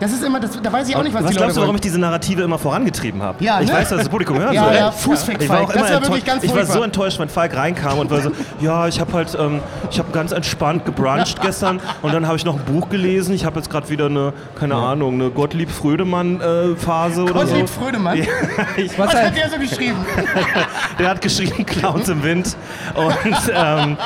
Das ist immer, das, da weiß ich auch nicht, was, was die glaubst Leute du, warum ich diese Narrative immer vorangetrieben habe? Ja, ich ne? weiß, dass das Publikum hören Ja, soll. ja, Fußfick Ich war auch immer Das war wirklich enttäuscht. ganz Ich war so enttäuscht, wenn Falk reinkam und war so, ja, ich habe halt, ähm, ich habe ganz entspannt gebruncht gestern und dann habe ich noch ein Buch gelesen. Ich habe jetzt gerade wieder eine, keine Ahnung, eine Gottlieb Frödemann äh, Phase oder Gottlieb so. Frödemann. Ich, Was ein- hat der so geschrieben? der hat geschrieben Clowns im Wind und ähm,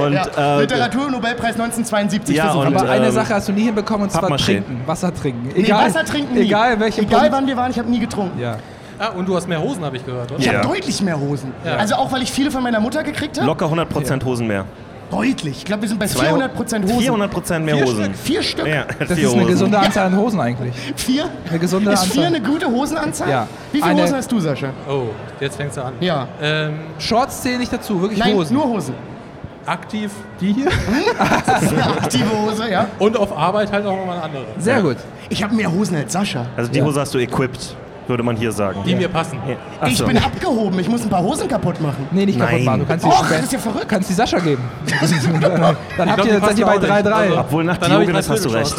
und Ja. äh, Literaturnobelpreis 1972. Ja, und, Aber eine ähm, Sache hast du nie hinbekommen, und zwar trinken. Wasser trinken. Nee, Egal, Wasser trinken nie. Egal, welche Egal wann wir waren, ich habe nie getrunken. Ja. Ah, und du hast mehr Hosen, habe ich gehört, oder? Ich Ja. habe deutlich mehr Hosen. Ja. Also auch, weil ich viele von meiner Mutter gekriegt habe. locker 100% Hosen mehr. Deutlich. Ich glaube, wir sind bei Zwei- 400% Hosen. 400% mehr Vier Hosen. Stück. Vier Stück? Ja, Das vier ist eine Hosen. gesunde Anzahl an Hosen eigentlich. Vier? Eine gesunde Ist vier Anzahl. eine gute Hosenanzahl? Ja. Wie viele Eine- Hosen hast du, Sascha? Oh, jetzt fängst du an. Ja. Ähm, Shorts zählen nicht dazu, wirklich Nein, Hosen. nur Hosen. Aktiv die hier Eine aktive Hose, ja. und auf Arbeit halt auch nochmal eine andere. Sehr gut. Ich habe mehr Hosen als Sascha. Also die Ja. Hose hast du equipped, würde man hier sagen. Die mir passen. Ja. Ach Ich so. bin abgehoben. Ich muss ein paar Hosen kaputt machen. Nee, nicht kaputt Nein. machen. Du kannst die, Och, das ist ja verrückt. kannst die Sascha geben. dann habt ihr, seid ihr bei auch nicht. 3-3. Also- Obwohl nach Diogenes hast du recht.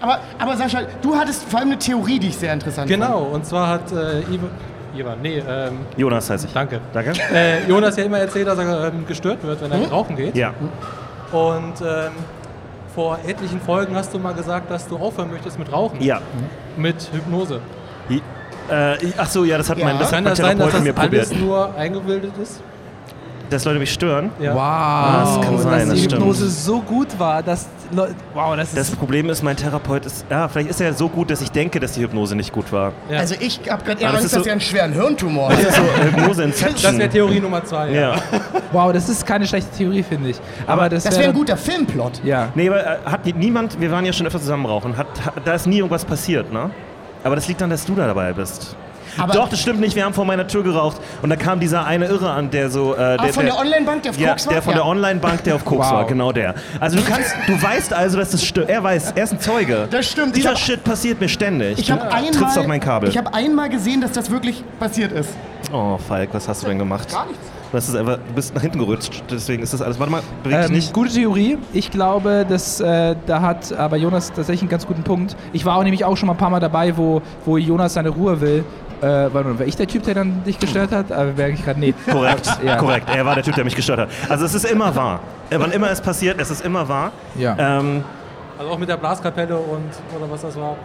Aber, aber Sascha, du hattest vor allem eine Theorie, die ich sehr interessant Genau, und zwar hat äh, Ivan, Ivan, nee, ähm, Jonas heiße ich. danke. Danke. Äh, Jonas ja immer erzählt, dass er ähm, gestört wird, wenn er Hm? rauchen geht. Ja. Und ähm, vor etlichen Folgen hast du mal gesagt, dass du aufhören möchtest mit Rauchen. Ja. Mit Hypnose. I- Äh, ach so, ja, das hat Ja. mein, das Kann hat das mein sein, dass Therapeut das mir alles probiert. nur eingebildet ist? Dass Leute mich stören. Ja. Wow. Das kann sein, dass das die stimmt. Hypnose so gut war, dass. Wow, das Das ist. Problem ist, mein Therapeut ist, ja, vielleicht ist er so gut, dass ich denke, dass die Hypnose nicht gut war. Ja. Also ich habe gerade eher Aber das Angst, ist dass so- er einen schweren Hirntumor Das hat. ist so Hypnose das Inception. wäre Theorie Nummer zwei. ja. wow, das ist keine schlechte Theorie, finde ich. Aber das, Das wär- wäre ein guter Filmplot. Ja. Nee, aber äh, hat niemand, wir waren ja schon öfter zusammen rauchen, hat, hat, da ist nie irgendwas passiert, ne? Aber das liegt daran, dass du da dabei bist. Aber- Doch, das stimmt nicht. Wir haben vor meiner Tür geraucht und da kam dieser eine Irre an, der so. Äh, der, Ah, von der Online-Bank, der auf ja, Koks war? der von Ja. der Online-Bank, der auf Koks Wow. war, genau der. Also du kannst, du weißt also, dass das stimmt. Er weiß, er ist ein Zeuge. Das stimmt. Dieser hab- Shit passiert mir ständig. Ich habe einmal, auf mein Kabel. ich habe einmal gesehen, dass das wirklich passiert ist. oh, Falk, was hast du denn gemacht? Gar nichts. Das ist einfach, du bist nach hinten gerutscht, deswegen ist das alles. Warte mal, beweg dich Ähm, nicht. gute Theorie. Ich glaube, dass äh, da hat aber Jonas tatsächlich einen ganz guten Punkt. Ich war auch nämlich auch schon mal ein paar Mal dabei, wo, wo Jonas seine Ruhe will. Äh, warte mal, war ich der Typ, der dann dich gestört hat? Aber merke ich gerade, nee. Korrekt, Ja. korrekt. Er war der Typ, der mich gestört hat. Also es ist immer wahr. Äh, Wann immer es passiert, es ist immer wahr. Ja. Ähm, Also auch mit der Blaskapelle und oder was das war.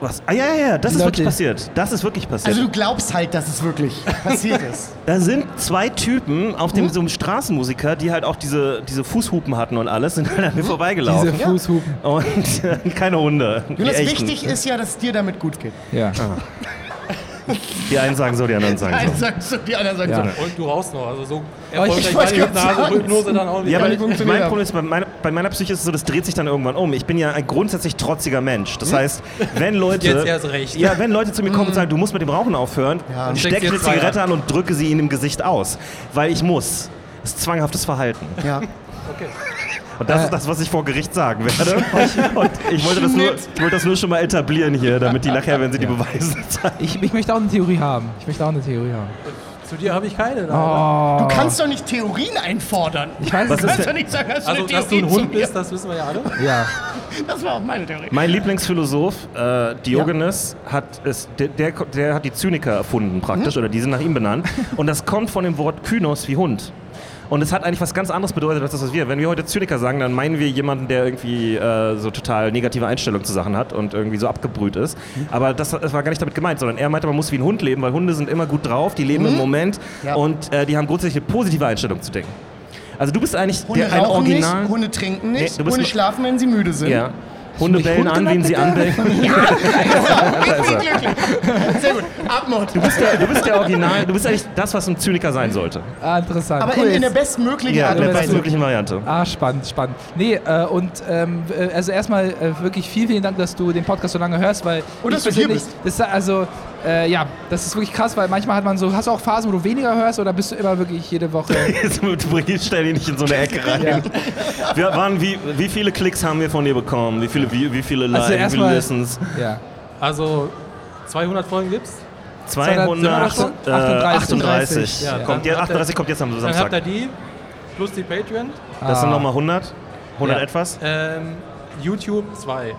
was? Ah ja, ja, ja, das Die ist wirklich Leute- passiert. Das ist wirklich passiert. Also du glaubst halt, dass es wirklich passiert ist. da sind zwei Typen auf Hm? dem so einem Straßenmusiker, die halt auch diese, diese Fußhupen hatten und alles, sind halt an mir vorbeigelaufen. Diese Fußhupen. und äh, keine Hunde. Jonas, echten. wichtig ist ja, dass es dir damit gut geht. Ja. Die einen sagen so, die anderen sagen so. sagt so, die anderen sagen Ja. so. Und du rauchst noch. Also so ich erfolgreich war wollte die gerade Hypnose, sagen. Hypnose dann auch nicht. Ja, aber mein. Problem ist, bei meiner, bei meiner Psyche ist es so, das dreht sich dann irgendwann um. Ich bin ja ein grundsätzlich trotziger Mensch. Das heißt, wenn Leute. Jetzt erst recht. Ja, wenn Leute zu mir kommen und sagen, du musst mit dem Rauchen aufhören, Ja. stecke ich eine Zigarette an. an und drücke sie ihnen im Gesicht aus. Weil ich muss. Das ist zwanghaftes Verhalten. Ja. Okay. Und das Äh. ist das, was ich vor Gericht sagen werde. Und ich wollte, das nur, ich wollte das nur schon mal etablieren hier, damit die nachher, wenn sie die Beweise zeigen. Ich, ich möchte auch eine Theorie haben. Ich möchte auch eine Theorie haben. Zu dir habe ich keine. Oh. Du kannst doch nicht Theorien einfordern. Ich weiß Du kannst doch nicht sagen, dass Also, du eine dass du Theorie ein zu Hund mir- bist, das wissen wir ja alle. Ja. Das war auch meine Theorie. Mein Lieblingsphilosoph, äh, Diogenes, hat es, der, der, der hat die Zyniker erfunden praktisch, oder die sind nach ihm benannt. Und das kommt von dem Wort Kynos wie Hund. Und es hat eigentlich was ganz anderes bedeutet, als das, was wir. Wenn wir heute Zyniker sagen, dann meinen wir jemanden, der irgendwie äh, so total negative Einstellung zu Sachen hat und irgendwie so abgebrüht ist. Aber das, das war gar nicht damit gemeint, sondern er meinte, man muss wie ein Hund leben, weil Hunde sind immer gut drauf, die leben im Moment Ja. und äh, die haben grundsätzlich eine positive Einstellung zu Dingen. Also du bist eigentlich Hunde der ein Original. nicht, Hunde trinken Nee, nicht, bist Hunde schlafen, wenn sie müde sind. ja. Hunde bellen an, wen sie anbellen. Ich bin glücklich. Sehr gut. Abmord. Du bist, der, du bist der Original, du bist eigentlich das, was ein Zyniker sein sollte. Ah, interessant. Aber Cool, in, in der bestmöglichen Ja, Art in und der Weise. bestmöglichen Variante. Ah, spannend, spannend. Nee, äh, und ähm, äh, also erstmal äh, wirklich vielen, vielen Dank, dass du den Podcast so lange hörst, weil Und dass du hier persönlich- Das, ist also, äh, ja, das ist wirklich krass, weil manchmal hat man so, hast du auch Phasen, wo du weniger hörst oder bist du immer wirklich jede Woche? Jetzt du bringst, stell dich nicht in so eine Ecke rein. ja. Wir waren, wie, wie viele Klicks haben wir von dir bekommen? Wie viele, wie, wie viele Likes, wie viele erstmal- Listens? ja. Also 200 Folgen gibt's. 238. 38. Ja, kommt ihr- 38 kommt jetzt am Dann habt ihr Samstag. die plus die Patreon. Das sind Ah. nochmal 100. 100 Ja. etwas? Ähm, YouTube 2.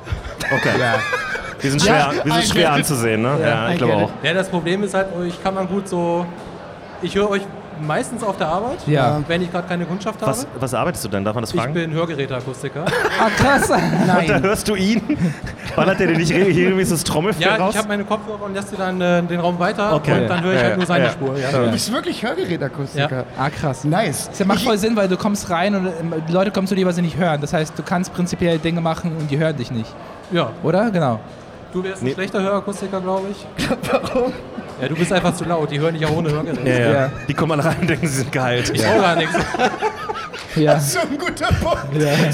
Okay. Ja. Wir sind Ja, schwer, wir sind I schwer anzusehen, ne? Ja, I ich glaube auch. Ja, das Problem ist halt, euch kann man gut so. Ich höre euch meistens auf der Arbeit, Ja. wenn ich gerade keine Kundschaft habe. Was, was arbeitest du denn? Darf man das Ich fragen? bin Hörgeräteakustiker. Ah, krass. Und da Nein. hörst du ihn? Ballert der dir nicht re- regelmäßig das Trommelfell ja, raus? ich habe meine Kopfhörer und lasse dann äh, den Raum weiter Okay. und dann höre ich Ja, halt ja, nur seine ja. Spur. Ja. Du bist wirklich Hörgerätakustiker. Ah, krass. Nice. Das macht voll Sinn, weil du kommst rein und ähm, die Leute kommen zu dir, was sie nicht hören. Das heißt, du kannst prinzipiell Dinge machen und die hören dich nicht. ja, Oder? Genau. du wärst ein Nee. schlechter Hörakustiker, glaube ich. Warum? Ja, du bist einfach zu laut. Die hören dich auch ohne Hörgerät. ja, ja. Ja. Die kommen alle rein und denken, sie sind geheilt. Ich brauche gar nichts. Ja. So ein guter Punkt. Ja. An.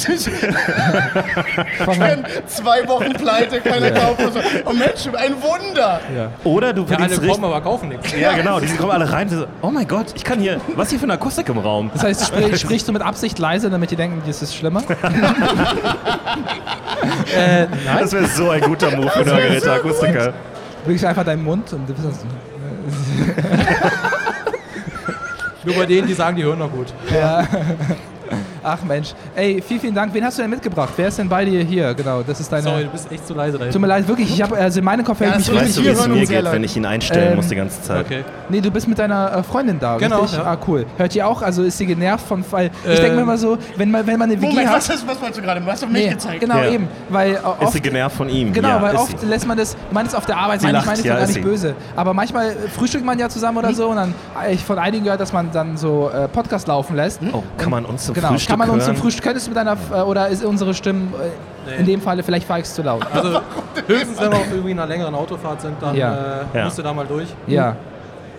Schon zwei Wochen pleite, keiner kauft. und so. Oh Mensch, ein Wunder. Ja. Oder du Ja, alle verdienst richtig. kommen, aber kaufen nichts. Ja, genau, die kommen alle rein. und So, oh mein Gott, ich kann hier. Was ist hier für eine Akustik im Raum? Das heißt, du sprich, sprichst du mit Absicht leise, damit die denken, das ist schlimmer? Äh, nein. Das wäre so ein guter Move für eine wär so Wirklich einfach deinen Mund und du bist Nur bei denen, die sagen, die hören noch gut. Ja. Ach Mensch. Ey, vielen, vielen Dank. Wen hast du denn mitgebracht? Wer ist denn bei dir hier? Genau, das ist deine. Sorry, du bist echt zu leise Tut mir leid, wirklich. Ich habe also meine Kopfhörer Ja, mich so. Weißt du, wie es mir geht, wenn ich ihn einstellen Ähm, muss die ganze Zeit? Okay. Nee, du bist mit deiner äh, Freundin da, Genau, richtig? ja. Ah, cool. Hört ihr auch? Also ist sie genervt von Fall. Ich denke mir Ähm. immer so, wenn man, wenn man eine WG Moment, hat. was, ist, was wolltest du gerade? Du hast auf mich nee, gezeigt. genau, Ja. eben. Weil äh, Ist oft, sie genervt von ihm? Genau, ja, weil ist oft sie. lässt man das, ich meine es auf der Arbeit, Sie meine ich meine es ja, gar ist nicht böse. Aber manchmal äh, frühstückt man ja zusammen oder so und dann äh, ich von einigen gehört, dass man dann so äh, Podcast laufen lässt. Oh, kann man uns zum Genau, Frühstück kann man uns zum hören? Frühstück, könntest du mit deiner, äh, oder ist unsere Stimme äh, in dem Falle vielleicht feigst zu laut? Also höchstens, wenn wir auf irgendwie einer längeren Autofahrt sind, dann Ja. äh, Ja. musst du da mal durch. Ja,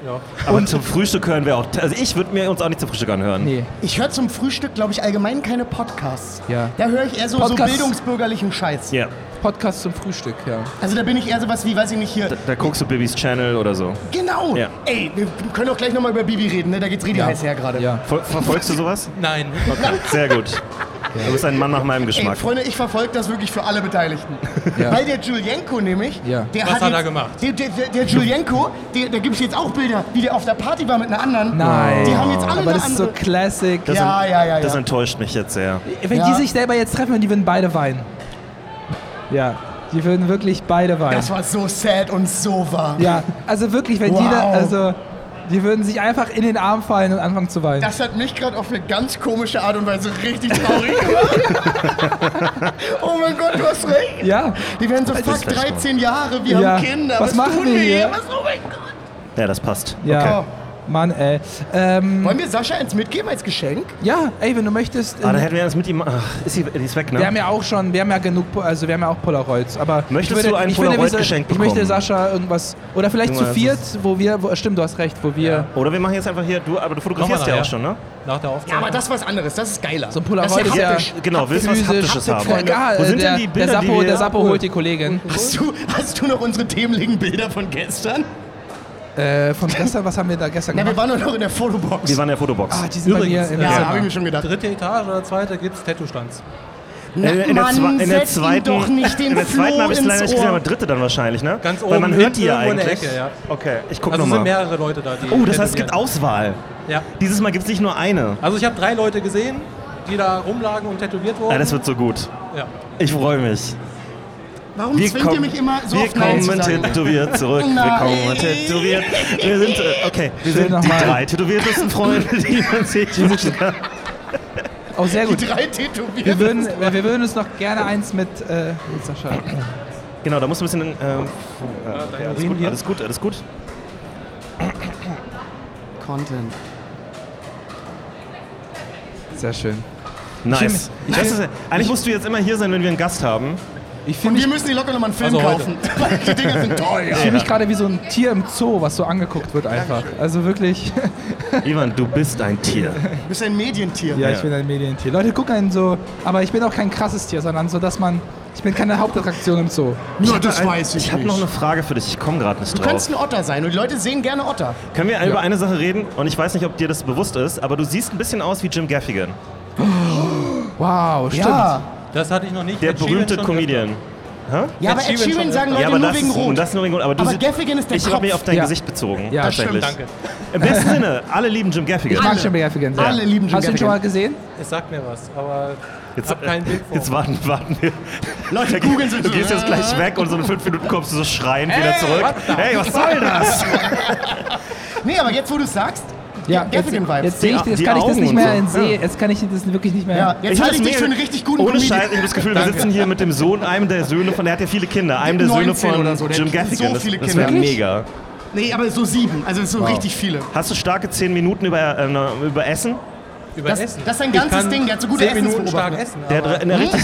Ja. Aber zum Frühstück hören wir auch. Also ich würde mir uns auch nicht zum Frühstück anhören. nee. Ich höre zum Frühstück, glaube ich, allgemein keine Podcasts. Ja. Da höre ich eher so, so Podcasts- bildungsbürgerlichen Scheiß. Ja. Podcast zum Frühstück, ja. Also da bin ich eher sowas wie, weiß ich nicht, hier. Da, da guckst du Bibis Channel oder so. Genau! Ja. Ey, wir können auch gleich nochmal über Bibi reden, ne? Da geht's richtig Ja. heiß her gerade. Ja. Ver verfolgst du sowas? Nein. Okay, sehr gut. Du bist ein Mann nach meinem Ey, Geschmack. Freunde, ich verfolge das wirklich für alle Beteiligten. Ja. Weil der Julienko nämlich, Ja. der Was hat, hat jetzt, er gemacht? Der, der, der, der Julienko, der, da gibt es jetzt auch Bilder, wie der auf der Party war mit einer anderen. Nein. Die haben jetzt alle Aber eine das ist so. Classic. Das, Ja, ja, ja, das ja. enttäuscht mich jetzt sehr. Wenn Ja. die sich selber jetzt treffen, die würden beide weinen. Ja, die würden wirklich beide weinen. Das war so sad und so wahr. Ja, also wirklich, wenn Wow. die da, also die würden sich einfach in den Arm fallen und anfangen zu weinen. Das hat mich gerade auf eine ganz komische Art und Weise richtig traurig gemacht. oh mein Gott, du hast recht. ja, Die werden so fuck vielleicht 13 Jahre, wir Ja. haben Kinder. Was machen tun wir hier? Was, oh mein Gott. Ja, das passt. ja. Okay. Mann, ey. Ähm, Wollen wir Sascha eins mitgeben als Geschenk? ja, ey, wenn du möchtest. Ah, ähm, da hätten wir das mit ihm. Ach, ist die, die ist weg, ne? wir haben ja auch schon, wir haben ja genug, also wir haben ja auch Polaroids, aber Möchtest würde, du ein ich würde, Polaroid wir- geschenkt Ich möchte bekommen? Sascha irgendwas, oder vielleicht Junge, zu viert, wo wir, wo, stimmt, du hast recht, wo wir Oder wir machen jetzt einfach hier. Du, aber du fotografierst ja auch schon, ne? Nach der Ja, Aufzeichnung. aber das ist was anderes, das ist geiler. so ein Polaroid ist ja haptisch. Genau, willst du was Haptisches haben? Freunde. Egal, Wo sind der, denn die Bilder, der die Sappo, wir der Sappo holt die Kollegin. Hast du, hast du noch unsere themenlichen Bilder von gestern? Äh, von gestern, was haben wir da gestern Na, wir gemacht? waren doch noch in der Fotobox. Wir waren in der Fotobox. Ah, die sind bei mir Übrigens, im ja, Zimmer. habe ich mir schon gedacht. Dritte Etage oder zweite gibt es Tattoo-Stands. Na, in, der Mann, zwe- in der zweiten, doch nicht den in der zweiten habe ich es leider nicht gesehen, aber dritte dann wahrscheinlich, ne? Ganz Weil man oben hört die ja in der eigentlich. Ecke, ja. Okay, ich guck Also es sind nochmal. mehrere Leute da, die Oh, das heißt, es gibt. Auswahl. Ja. Dieses Mal gibt es nicht nur eine. Also ich habe drei Leute gesehen, die da rumlagen und tätowiert wurden. Ja, das wird so gut. ja. Ich freue mich. Warum Wir zwingt ihr mich immer so wir oft Nein zu kommen sagen? tätowiert zurück. Wir Nein. kommen tätowiert. Wir sind, äh, okay, wir Schön sind die nochmal. drei tätowiertesten Freunde, die man sich wünschen kann. Oh, sehr gut. Die drei Wir tätowiert. würden, wir würden uns noch gerne eins mit, äh, mit Sascha. Genau, da musst du ein bisschen. Ja, okay, alles, gut, alles gut, alles gut. Content. Sehr schön. Nice. Ist, eigentlich musst du jetzt immer hier sein, wenn wir einen Gast haben. Ich Und fühle wir müssen die locker nochmal einen Film Also kaufen. Die Dinger sind teuer. ich fühl mich gerade wie so ein Tier im Zoo, was so angeguckt wird einfach. Also wirklich. Ivan, du bist ein Tier. Du bist ein Medientier. Ja, Ja. ich bin ein Medientier. Leute gucken einen so, aber ich bin auch kein krasses Tier, sondern so, dass man. Ich bin keine Hauptattraktion im Zoo. Nur das weiß ich, Ich habe noch eine Frage für dich. Ich komme gerade nicht Du drauf. kannst ein Otter sein und die Leute sehen gerne Otter. Können wir über eine Sache reden? Und ich weiß nicht, ob dir das bewusst ist, aber du siehst ein bisschen aus wie Jim Gaffigan. Wow, stimmt. Ja. Das hatte ich noch nicht. Der Ed berühmte Comedian. Ja, aber Ed Ed Sheeran sagen. Ja, Leute aber nur das wegen ist, Rot. das ist nur wegen Rot. Aber, du Aber Gaffigan ist der Ich habe mich auf dein Ja. Gesicht bezogen. Ja, das tatsächlich. Danke. Im besten Sinne, alle lieben Jim Gaffigan. Ich mag. Jim Gaffigan sehr. Alle lieben Jim Hast du ihn schon Gaffigan. mal gesehen? Es sagt mir was, aber Jetzt, hab kein Bild vor. jetzt warten, warten wir. Leute googeln so. Du gehst jetzt gleich weg und so in fünf Minuten kommst du so schreiend wieder zurück. Hey, was soll das? Nee, aber jetzt, wo du es sagst, Ja, jetzt, Gaffigan-Vibes. jetzt, sehe ich, jetzt kann ich das nicht mehr so. in See. Ja. Jetzt kann ich das wirklich nicht mehr. Ja, jetzt halte ich das dich für einen richtig guten Ohne. Scheiß, ich habe das Gefühl, wir sitzen hier mit dem Sohn, einem der Söhne von, der hat ja viele Kinder, einem der Söhne 19 von so, Jim hat Gaffigan. so Das- viele das Kinder. wäre mega. Nee, aber so sieben. Also so richtig viele. Hast du starke zehn Minuten über, äh, über Essen? Über Das- Essen. das ist ein Ich ganzes kann Ding, der hat so gute stark Essensbeobachter. essen. Der hat eine richtig,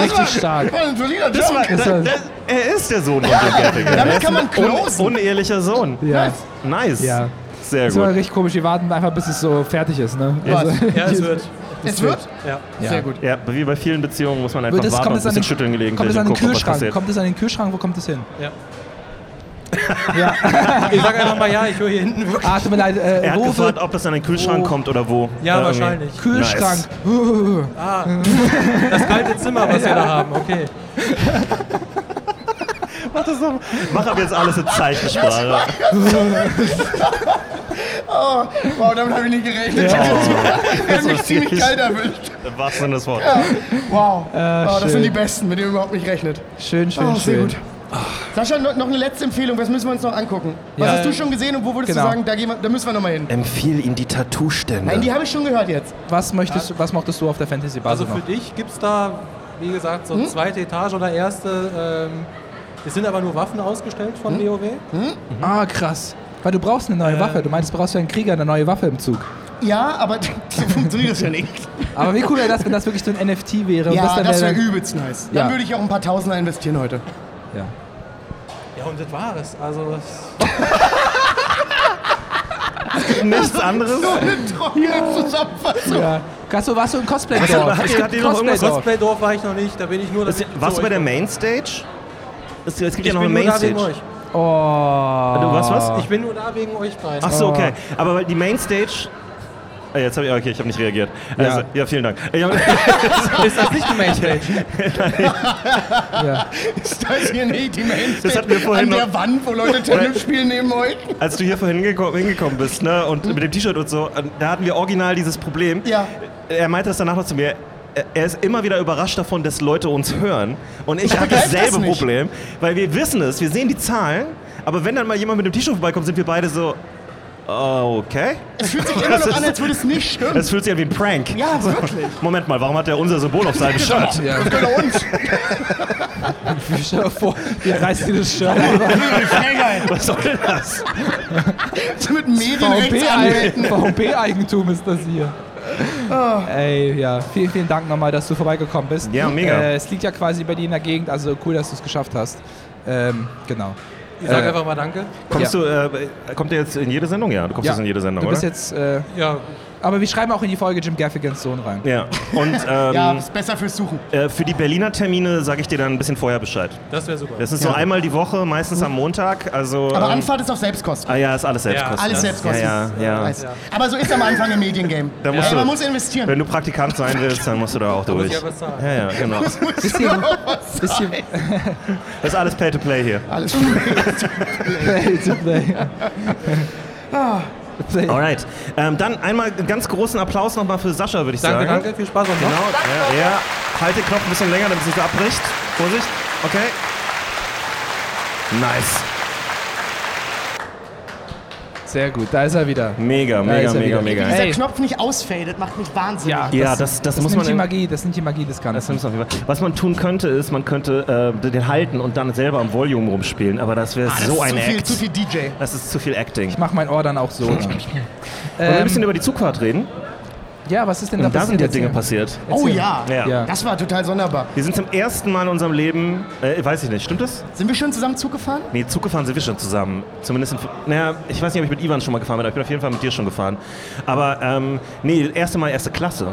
Richtig stark. Oh, ein solider das war. Das das, er ist der Sohn von Jim Gaffigan. Damit kann man ein closen. Un, unehrlicher Sohn. Ja. Nice. Ja. Sehr Das war gut. richtig komisch. Wir warten einfach, bis es so fertig ist. Ne? Was? Ja, es wird. Es wird? Ja. Ja. Sehr gut. Ja, wie bei vielen Beziehungen muss man einfach das, warten kommt und es ein an bisschen den, schütteln gelegentlich kommt es an den Kühlschrank? Kommt es an den Kühlschrank? Wo kommt es hin? ja. Ja. Ich sag einfach mal ja, ich höre hier hinten wirklich. Ah, tut mir leid. Äh, Er hat wo gefragt, ob das an den Kühlschrank Wo- kommt oder wo. Ja, Äh, irgendwie. wahrscheinlich. Kühlschrank? Ah, das kalte Zimmer, was wir da haben. Okay. Mach das doch. Mach aber jetzt alles in Zeichensprache. Oh, wow, damit habe ich nicht gerechnet. Er hat mich ziemlich kalt erwischt. Im wahrsten Sinne des Wortes. Wow. oh, das schön. sind die Besten, mit denen man überhaupt nicht rechnet. Schön, schön, Oh, sehr schön. gut. Sascha, noch noch eine letzte Empfehlung. Was müssen wir uns noch angucken? Was Ja. hast du schon gesehen und wo würdest Genau. du sagen, da, gehen wir, da müssen wir noch mal hin? Empfiehl ihm die Tattoo-Stände. Nein, die habe ich schon gehört jetzt. Was, möchtest, du- was mochtest du auf der Fantasy-Basis Also für noch? dich gibt es da, wie gesagt, so zweite Etage oder erste. Ähm, es sind aber nur Waffen ausgestellt von WoW. Ah, krass. Weil du brauchst eine neue Waffe. Du meinst, du brauchst für einen Krieger eine neue Waffe im Zug. Ja, aber so funktioniert das ja nicht. Aber wie cool wäre das, wenn das wirklich so ein NFT wäre? Ja, dann das wär wäre übelst nice. Dann Ja. würde ich auch ein paar Tausender investieren heute. Ja. Ja, und das war es. Also, es- nichts anderes. So eine trockene Zusammenfassung. Ja. Achso, warst du im Cosplay Was, Dorf? hat- Es hat gibt ihr noch irgendwas- Cosplay-Dorf. Cosplay-Dorf war ich noch nicht, da bin ich nur... ich zu Warst du bei der. Mainstage? Es, es gibt ja Ich noch eine bin nur da wegen Mainstage. euch. Oh. Du warst was? Ich bin nur da wegen euch beiden. Ach so, okay. Aber weil die Mainstage. Ah, Jetzt habe ich, okay, ich habe nicht reagiert. Also, ja. vielen Dank. Hab, Ist das nicht die Mainstage? Ja. Ist das hier nicht die Mainstage Das hatten wir vorhin an der noch- Wand, wo Leute Tennis spielen neben euch? als du hier vorhin hingekommen, bist, ne, und mit dem T-Shirt und so, da hatten wir original dieses Problem. Ja. Er meinte das danach noch zu mir. er- Er ist immer wieder überrascht davon, dass Leute uns hören. Und ich habe dasselbe das. Problem, weil wir wissen es, wir sehen die Zahlen, aber wenn dann mal jemand mit dem T-Shirt vorbeikommt, sind wir beide so, okay. Es fühlt sich immer noch an, als würde es nicht stimmen. Das fühlt sich an wie ein Prank. Ja, wirklich. Moment mal, warum hat er unser Symbol auf seinem Shirt? Ja. Das gehört uns. Stell dir vor, wir reißen dir das Shirt. Was soll denn das? So mit Medienrechtsanwälten. VP-Eigentum ist das hier. Ey, ja, vielen, vielen Dank nochmal, dass du vorbeigekommen bist. Ja, mega. Äh, es liegt ja quasi bei dir in der Gegend, also cool, dass du es geschafft hast. Ähm, genau. Ich sag Äh, einfach mal Danke. Kommst Ja. du, äh, kommt der jetzt in jede Sendung? Ja, du kommst Ja, jetzt in jede Sendung, Du bist oder? jetzt, äh, Ja, aber wir schreiben auch in die Folge Jim Gaffigans Sohn rein. ja. Und ähm, Ja, ist besser fürs Suchen. äh, für die Berliner Termine sage ich dir dann ein bisschen vorher Bescheid. das wäre super. Das ist so Ja. einmal die Woche, meistens am Montag. Also, Aber ähm, Anfahrt ist auf Selbstkosten. Ah ja, ist alles Selbstkosten. Alles ja. Selbstkosten. Ja, ja. Aber so ist am Anfang im Mediengame. Da musst Ey, du- man muss investieren. Wenn du Praktikant sein willst, dann musst du da auch muss durch. ich ja. Ja, ja, genau. Ihr, wisst ihr, Das ist alles Pay to Play hier. Alles Play to play. Alright. Ähm, dann einmal einen ganz großen Applaus nochmal für Sascha, würde ich Danke, sagen. danke, viel Spaß noch. Genau. Ja, ja. Halt den Knopf ein bisschen länger, damit es nicht so abbricht. Vorsicht. Okay. Nice. Sehr gut, da ist er wieder. Mega, Da mega, mega, wieder. mega. Dieser Ey. Knopf nicht ausfadet, macht mich wahnsinnig. Ja, Ja, das- das muss nimmt man die Magie, das nimmt die Magie des Das Ganzen. Was man tun könnte, ist, man könnte äh, den halten und dann selber am Volume rumspielen, aber das wäre Ah, das so ist ein zu viel, Act. zu viel DJ. Das ist zu viel Acting. Ich mach mein Ohr dann auch so. Wollen wir ein bisschen ähm, über die Zugfahrt reden? Ja, was ist denn da Und da sind passiert? ja Dinge Erzähl. passiert. Oh ja. Ja. Ja. Das war total sonderbar. Wir sind zum ersten Mal in unserem Leben, äh, weiß ich nicht, stimmt das? Sind wir schon zusammen Zug gefahren? Nee, Zug gefahren sind wir schon zusammen. Zumindest, in, naja, ich weiß nicht, ob ich mit Ivan schon mal gefahren bin, aber ich bin auf jeden Fall mit dir schon gefahren. Aber, ähm, nee, erste Mal erste Klasse.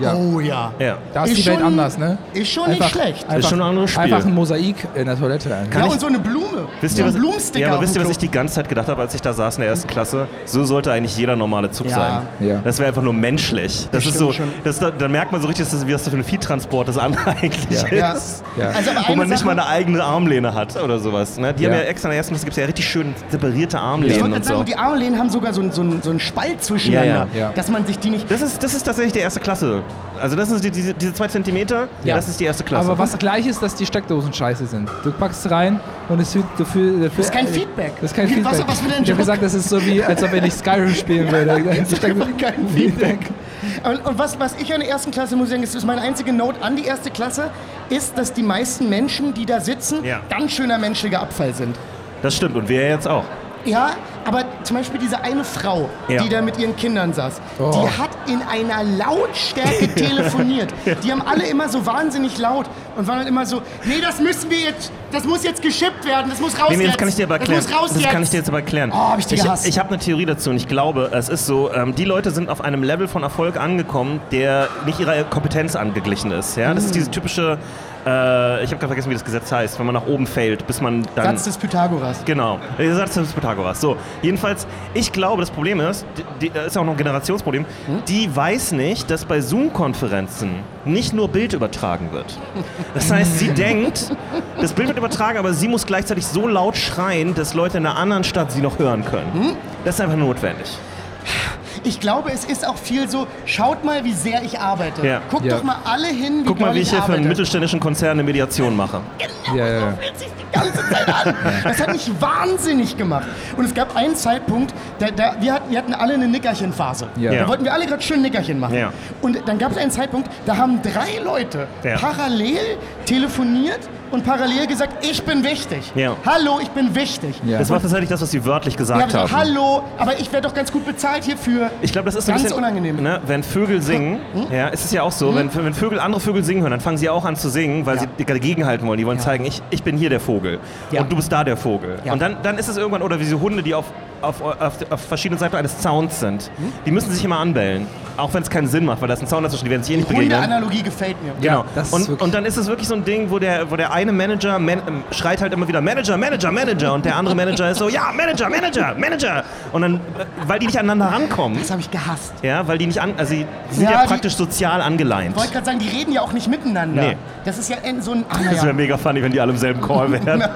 Ja. Oh ja. Ja. Da ist Ist die Welt schon- anders, ne? Ist schon nicht schlecht. Einfach, schon ein anderes Spiel. Einfach ein Mosaik in der Toilette. eigentlich. ja, ich- und so eine Blume. Wisst so ihr, ein was, Blumensticker. ja, aber wisst ihr, was ich die ganze Zeit gedacht habe, als ich da saß in der ersten Klasse? So sollte eigentlich jeder normale Zug Ja. sein. Ja. Das wäre einfach nur menschlich. Das, ist stimmt so, das, da, da merkt man so richtig, dass das, wie das für ein Viehtransport das andere eigentlich Ja. ist. Ja. Also aber Wo man nicht Sache, mal eine eigene Armlehne hat oder sowas. Ne? Die Ja. haben ja extra in der ersten Klasse gibt es ja richtig schön separierte ich Armlehnen wollte und gerade sagen, so. die Armlehnen haben sogar so, einen- so, so einen Spalt zwischeneinander, Ja, ja. dass man sich die nicht... Das ist, das ist tatsächlich die erste Klasse. Also das ist die, diese, diese zwei Zentimeter, Ja. das ist die erste Klasse. Aber was gleich ist, dass die Steckdosen scheiße sind. Du packst rein und es fühlt... Du fühl, das ist kein Feedback. Das ist kein Feedback. was- was für ein ich habe gesagt, das ist so wie, als ob wenn ich Skyrim spielen würde. Die Steckdosen- kein Feedback. Und, und was, was ich an der ersten Klasse muss ich sagen, das ist meine einzige Note an die erste Klasse, ist, dass die meisten Menschen, die da sitzen, Ja. ganz schöner menschlicher Abfall sind. Das stimmt und wir jetzt auch. Ja, aber zum Beispiel diese eine Frau, Ja. die da mit ihren Kindern saß, Oh. die hat in einer Lautstärke telefoniert. Die haben alle immer so wahnsinnig laut und waren dann immer so, nee, das müssen wir jetzt, das muss jetzt geschippt werden, das muss raus Nee, nee, jetzt. das kann ich dir aber erklären. Das muss raus das jetzt. kann ich dir jetzt aber erklären. Oh, hab ich ich ich habe eine Theorie dazu und ich glaube, es ist so, ähm, die Leute sind auf einem Level von Erfolg angekommen, der nicht ihrer Kompetenz angeglichen ist. Ja? Das ist Mm. diese typische, äh, ich habe gerade vergessen, wie das Gesetz heißt, wenn man nach oben fällt, bis man dann... Satz des Pythagoras. Genau, der Satz des Pythagoras. So, jedenfalls, ich glaube, das Problem ist, die, die, das ist auch noch ein Generationsproblem, die weiß nicht, dass bei Zoom-Konferenzen nicht nur Bild übertragen wird. Das heißt, sie denkt, das Bild wird übertragen, aber sie muss gleichzeitig so laut schreien, dass Leute in einer anderen Stadt sie noch hören können. Das ist einfach notwendig. Ich glaube, es ist auch viel so, schaut mal, wie sehr ich arbeite. Ja. Guckt Ja. doch mal alle hin, wie Guck mal, wie ich hier für einen mittelständischen Konzern eine Mediation mache. Ja, ja, ja. fühlt sich die ganze Zeit an. Das hat mich wahnsinnig gemacht. Und es gab einen Zeitpunkt, da, da, wir, hatten, wir hatten alle eine Nickerchenphase. Ja. Ja. Da wollten wir alle gerade schön Nickerchen machen. Ja. Und dann gab es einen Zeitpunkt, da haben drei Leute Ja. parallel telefoniert und parallel gesagt, ich bin wichtig. Ja. Hallo, ich bin wichtig. Ja. Das war tatsächlich das, was sie wörtlich gesagt Ja, haben. so, hallo, aber ich werde doch ganz gut bezahlt hierfür. Ich glaube, das ist so ein Ganz bisschen unangenehm. Hm? Ne, wenn Vögel singen, ja, ist es ja auch so, wenn, wenn Vögel andere Vögel singen hören, dann fangen sie auch an zu singen, weil Ja. sie dagegen halten wollen. Die wollen zeigen, ich, ich bin hier der Vogel Ja. und du bist da der Vogel. Ja. Und dann, dann ist es irgendwann, oder wie diese Hunde, die auf auf, auf, auf verschiedenen Seiten eines Zauns sind. Die müssen sich immer anbellen. Auch wenn es keinen Sinn macht, weil da ist ein Zaun dazwischen, die werden sich eh nicht begegnen. Hunde-Analogie gefällt mir. Genau. das ist und, und dann ist es wirklich so ein Ding, wo der, wo der eine Manager man, ähm, schreit halt immer wieder Manager, Manager, Manager und der andere Manager ist so, ja, Manager, Manager, Manager. Und dann, äh, weil die nicht aneinander rankommen, Das habe ich gehasst. ja, weil die nicht an, also die sind Ja, ja, die- praktisch sozial angeleint. Ich wollte gerade sagen, die reden ja auch nicht miteinander. Nee. Das ist ja so ein. Ah, Das wäre mega funny, wenn die alle im selben Call wären.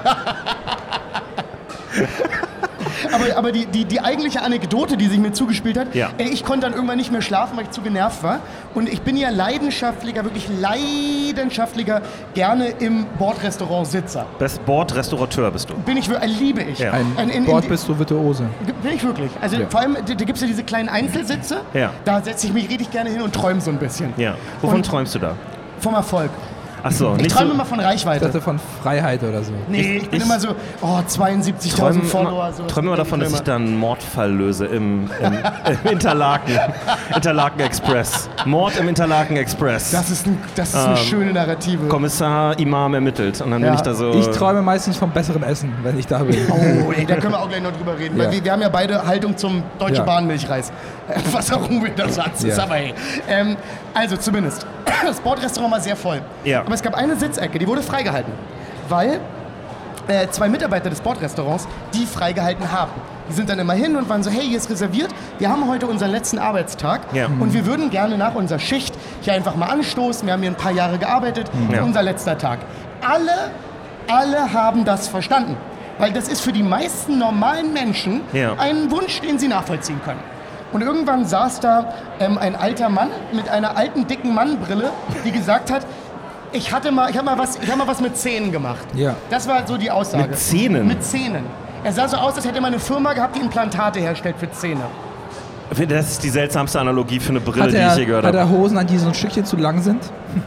Aber, aber die, die, die eigentliche Anekdote, die sich mir zugespielt hat, Ja. ich konnte dann irgendwann nicht mehr schlafen, weil ich zu genervt war. Und ich bin ja leidenschaftlicher, wirklich leidenschaftlicher, gerne im Bordrestaurant Sitzer. Best Board-Restaurateur bist du. Bin ich, äh, liebe ich. Ja. Ein Ein- in- in- Bord bist du Virtuose. Bin ich wirklich. Also Ja. vor allem, da, da gibt es ja diese kleinen Einzelsitze. Ja. Da setze ich mich richtig gerne hin und träume so ein bisschen. Ja. Wovon Und- träumst du da? Vom Erfolg. Achso, Ich träume so. immer von Ich Reichweite. dachte von Freiheit oder so. Nee, ich, Ich- bin ich- immer so, oh, 72.000 träume Follower. So träume immer davon, dass ich da einen Mordfall löse im, im, im Interlaken. Interlaken Express. Mord im Interlaken Express. Das ist, ein, das ist eine Ähm, schöne Narrative. Kommissar Imam ermittelt. Und dann Ja. bin ich da so. Ich träume meistens vom besseren Essen, wenn ich da bin. Oh, ey, da können wir auch gleich noch drüber reden. Weil Ja. wir, wir haben ja beide Haltung zum Deutsche Ja. Bahn Milchreis. Äh, Was auch immer der Satz ist, aber hey. Ähm, also zumindest. Das Bordrestaurant war sehr voll. Ja. Aber es gab eine Sitzecke, die wurde freigehalten. Weil äh, zwei Mitarbeiter des Bordrestaurants die freigehalten haben. Die sind dann immer hin und waren so, hey, hier ist reserviert. Wir haben heute unseren letzten Arbeitstag Ja. und wir würden gerne nach unserer Schicht hier einfach mal anstoßen. Wir haben hier ein paar Jahre gearbeitet. Ja. Unser letzter Tag. Alle, alle haben das verstanden. Weil das ist für die meisten normalen Menschen Ja. ein Wunsch, den sie nachvollziehen können. Und irgendwann saß da ähm, ein alter Mann mit einer alten, dicken Mannbrille, die gesagt hat, ich hatte mal, ich habe mal, was- ich mal was mit Zähnen gemacht. Ja. Das war so die Aussage. Mit Zähnen? Mit Zähnen. Er sah so aus, als hätte er mal eine Firma gehabt, die Implantate herstellt für Zähne. Das ist die seltsamste Analogie für eine Brille, Hat die er, ich je gehört hat er habe. Hosen an, die so ein Stückchen zu lang sind?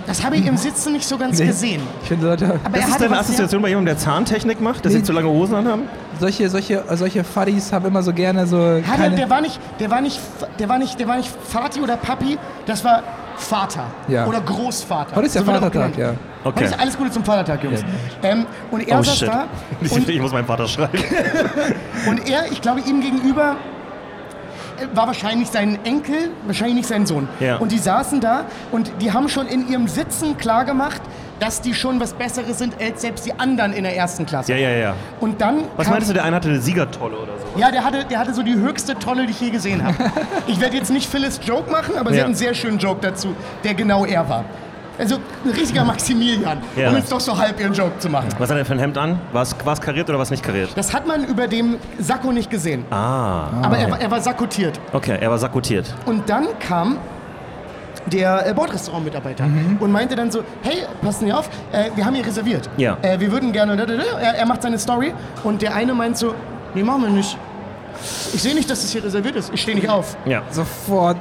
Das habe ich im Sitzen nicht so ganz Nee. gesehen. Ich finde Leute, Aber Das er ist deine Assoziation bei jemandem, der Zahntechnik macht, dass Nee. sie zu lange Hosen anhaben? solche, solche, solche Fuddies haben immer so gerne so Ja, der, keine... der war nicht, der war nicht, der war nicht, der war nicht Vati oder Papi, das war Vater Ja. oder Großvater. Heute ist der So er Vatertag, ja. Okay. Heute ist alles Gute zum Vatertag, Jungs. Ähm, und er Oh saß shit. da Ich, und, ich muss meinen Vater schreiben. und er, ich glaube, ihm gegenüber war wahrscheinlich sein Enkel, wahrscheinlich nicht sein Sohn. Ja. Und die saßen da und die haben schon in ihrem Sitzen klargemacht, dass die schon was Besseres sind als selbst die anderen in der ersten Klasse. Ja, ja, ja. Und dann Was meinst du, der eine hatte eine Siegertolle oder so? Ja, der hatte, der hatte so die höchste Tolle, die ich je gesehen habe. ich werde jetzt nicht Phyllis Joke machen, aber sie Ja. hat einen sehr schönen Joke dazu, der genau er war. Also ein richtiger Maximilian, Ja. um jetzt doch so halb ihren Joke zu machen. Was hat er für ein Hemd an? War es war es kariert oder war es nicht kariert? Das hat man über dem Sakko nicht gesehen. Ah, Aber er, war- er war sakkotiert. okay, er war sakkotiert. Und dann kam der äh, Bordrestaurant-Mitarbeiter und meinte dann so, hey, passen Sie auf, äh, wir haben hier reserviert. Ja. Äh, wir würden gerne, er, er macht seine Story und der eine meint so, nee, machen wir nicht. Ich sehe nicht, dass das hier reserviert ist. Ich stehe nicht auf. Ja. Sofort,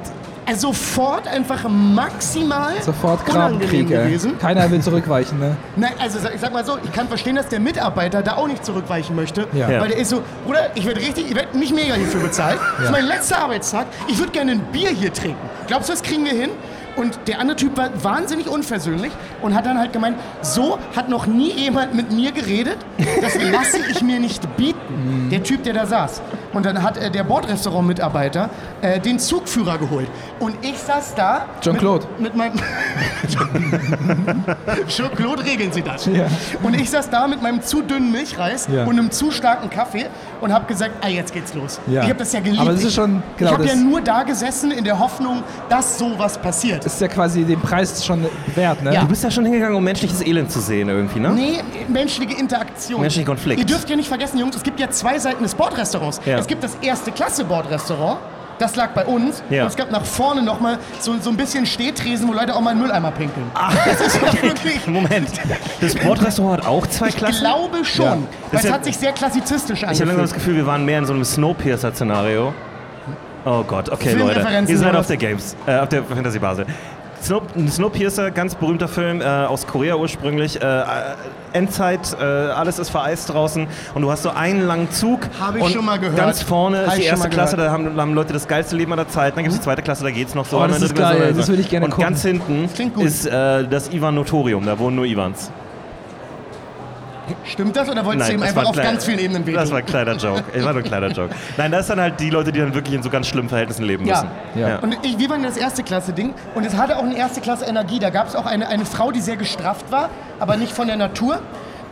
Also sofort einfach maximal sofort unangenehm gewesen. Keiner will zurückweichen, ne? Nein, also ich sag mal so, ich kann verstehen, dass der Mitarbeiter da auch nicht zurückweichen möchte, Ja. Ja. weil der ist so, Bruder, ich werde richtig, ich werde nicht mega hierfür bezahlt. Das ist Ja. mein letzter Arbeitstag. Ich würde gerne ein Bier hier trinken. Glaubst du, das kriegen wir hin? Und der andere Typ war wahnsinnig unversöhnlich und hat dann halt gemeint, so hat noch nie jemand mit mir geredet. Das lasse ich mir nicht bieten. Der Typ, der da saß. Und dann hat äh, der Bordrestaurant-Mitarbeiter äh, den Zugführer geholt. Und ich saß da. Jean-Claude. Mit, mit meinem. Jean-Claude regeln Sie das. Ja. Und ich saß da mit meinem zu dünnen Milchreis Ja. und einem zu starken Kaffee und habe gesagt, ah, jetzt geht's los. Ja. Ich habe das ja geliebt. Aber das ist schon- genau, ich habe ja nur da gesessen in der Hoffnung, dass sowas passiert. Das ist ja quasi den Preis schon wert, ne? Ja. Du bist ja schon hingegangen, um menschliches Elend zu sehen irgendwie, ne? Nee, menschliche Interaktion. Menschlicher Konflikt. Ihr dürft ja nicht vergessen, Jungs, es gibt ja zwei Seiten des Bordrestaurants. Ja. Es gibt das erste Klasse Bordrestaurant. Das lag bei uns. Ja. Und es gab nach vorne nochmal so, so ein bisschen Stehtresen, wo Leute auch mal in den Mülleimer pinkeln. das ist ja wirklich. Moment. Das Bordrestaurant hat auch zwei Ich Klassen? glaube schon. Ja. Weil Das es ja- hat sich sehr klassizistisch Ich habe langsam das angefühlt. Gefühl, wir waren mehr in so einem Snowpiercer-Szenario. Oh Gott, okay, Leute. Ihr seid auf der Games, äh, auf der Fantasy Basel. Snow, Snowpiercer, ganz berühmter Film äh, aus Korea ursprünglich. Äh, äh, Endzeit, äh, alles ist vereist draußen und du hast so einen langen Zug. Hab ich und schon mal gehört. Ganz vorne Hab ist die erste Klasse, da haben, haben Leute das geilste Leben aller Zeit. Dann gibt es die zweite Klasse, da geht's noch so. Oh, Und das ist geil, so. das würde ich gerne Und gucken. ganz hinten ist äh, das Ivan Notorium, da wohnen nur Ivans. Stimmt das oder wolltest du ihm das einfach auf klein- ganz vielen Ebenen Das wehtun? war ein kleiner Joke. Ich war nur ein kleiner Joke. Nein, das sind halt die Leute, die dann wirklich in so ganz schlimmen Verhältnissen leben Ja. müssen. Ja. Und ich, wir waren das erste Klasse Ding und es hatte auch eine erste Klasse Energie. Da gab es auch eine, eine Frau, die sehr gestrafft war, aber nicht von der Natur.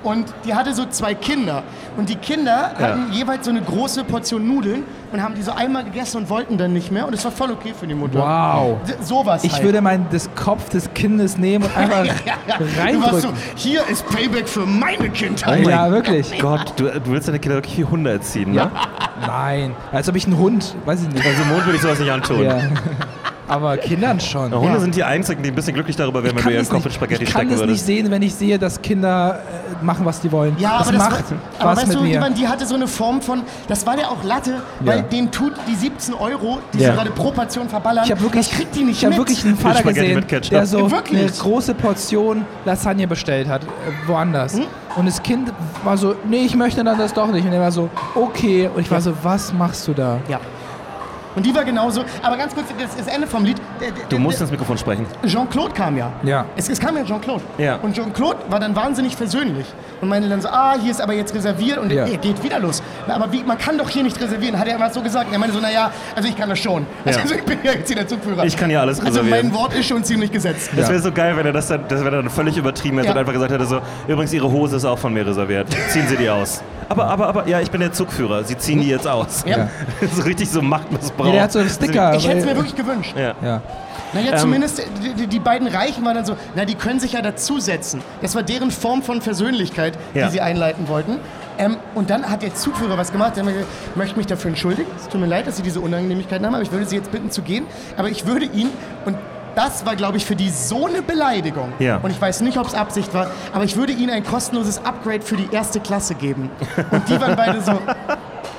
Und die hatte so zwei Kinder. Und die Kinder Ja. hatten jeweils so eine große Portion Nudeln und haben die so einmal gegessen und wollten dann nicht mehr. Und es war voll okay für die Mutter. Wow. D- Sowas Ich halt. würde meinen das Kopf des Kindes nehmen und einfach ja, ja. Warst so, reindrücken. hier ist Payback für meine Kindheit. ja, wirklich. Gott, du, du willst deine Kinder wirklich wie Hunde erziehen, ne? Nein. Als ob ich einen Hund, weiß ich nicht. Also Mond würde ich sowas nicht antun. Ja. Aber Kindern schon. Hunde Ja. sind die einzigen, die ein bisschen glücklich darüber wären, wenn du ihren Kopf in nicht, Spaghetti ich kann stecken das nicht würdest. sehen, wenn ich sehe, dass Kinder äh, machen, was die wollen. Ja, das aber das macht war, aber was weißt mit du, mir. Ivan, die hatte so eine Form von, das war ja auch Latte, weil Ja. den tut die 17 Euro, die Ja. sie gerade pro Portion verballern, Ich habe wirklich, das kriegt die nicht ich hab mit. wirklich einen Vater gesehen, der so Ja, wirklich? eine große Portion Lasagne bestellt hat, äh, woanders. Hm? Und das Kind war so, nee, ich möchte dann das doch nicht. Und er war so, okay. Und ich war so, was machst du da? Ja. Und die war genauso, aber ganz kurz, das ist das Ende vom Lied. Der- der- Du musst der- ins Mikrofon sprechen. Jean-Claude kam ja. Ja. Es, es kam ja Jean-Claude. Ja. Und Jean-Claude war dann wahnsinnig versöhnlich und meinte dann so, ah, hier ist aber jetzt reserviert und Ja. er geht wieder los. Aber wie, man kann doch hier nicht reservieren, hat er immer so gesagt. Und er meinte so, naja, also ich kann das schon. Also, Ja. also ich bin ja jetzt hier der Zugführer. Ich kann ja alles Also reservieren. mein Wort ist schon ziemlich gesetzt. Das wäre so geil, wenn er das dann, das wäre dann völlig übertrieben hätte Ja. und einfach gesagt hätte so, übrigens, Ihre Hose ist auch von mir reserviert. Ziehen Sie die aus. Aber, aber, aber, ja, ich bin der Zugführer. Sie ziehen die jetzt aus. Ja. so richtig so Machtmissbrauch. Ja, der hat so einen Sticker. Ich hätte es mir wirklich gewünscht. Ja. Ja. Naja, Ähm, zumindest die, die, beiden Reichen waren dann so, na, die können sich ja dazusetzen. Das war deren Form von Versöhnlichkeit, Ja. die sie einleiten wollten. Ähm, und dann hat der Zugführer was gemacht. Der hat mir gesagt, ich möchte mich dafür entschuldigen. Es tut mir leid, dass Sie diese Unangenehmigkeiten haben, aber ich würde Sie jetzt bitten zu gehen. Aber ich würde Ihnen, und das war, glaube ich, für die so eine Beleidigung. Ja. Und ich weiß nicht, ob es Absicht war, aber ich würde Ihnen ein kostenloses Upgrade für die erste Klasse geben. Und die waren beide so,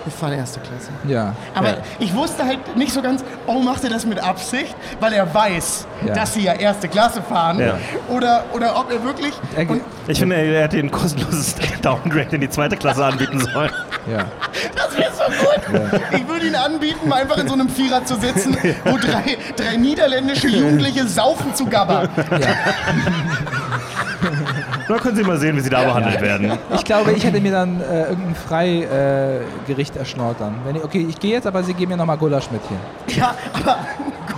wir fahren erste Klasse. Ja. Aber Ja. ich wusste halt nicht so ganz, oh, macht er das mit Absicht, weil er weiß, Ja. dass sie ja erste Klasse fahren. Ja. Oder, oder ob er wirklich. Er- Ich finde, er hätte ein kostenloses Downgrade in die zweite Klasse anbieten sollen. ja. das wäre so gut. Ich würde ihn anbieten, mal einfach in so einem Vierer zu sitzen, wo drei, drei niederländische Jugendliche saufen zu Gabba. Da können Sie mal sehen, wie Sie da behandelt werden. Ich glaube, ich hätte mir dann äh, irgendein Freigericht äh, erschnort dann. Wenn ich, okay, ich gehe jetzt, aber Sie geben mir nochmal Gulasch mit hier. Ja, aber.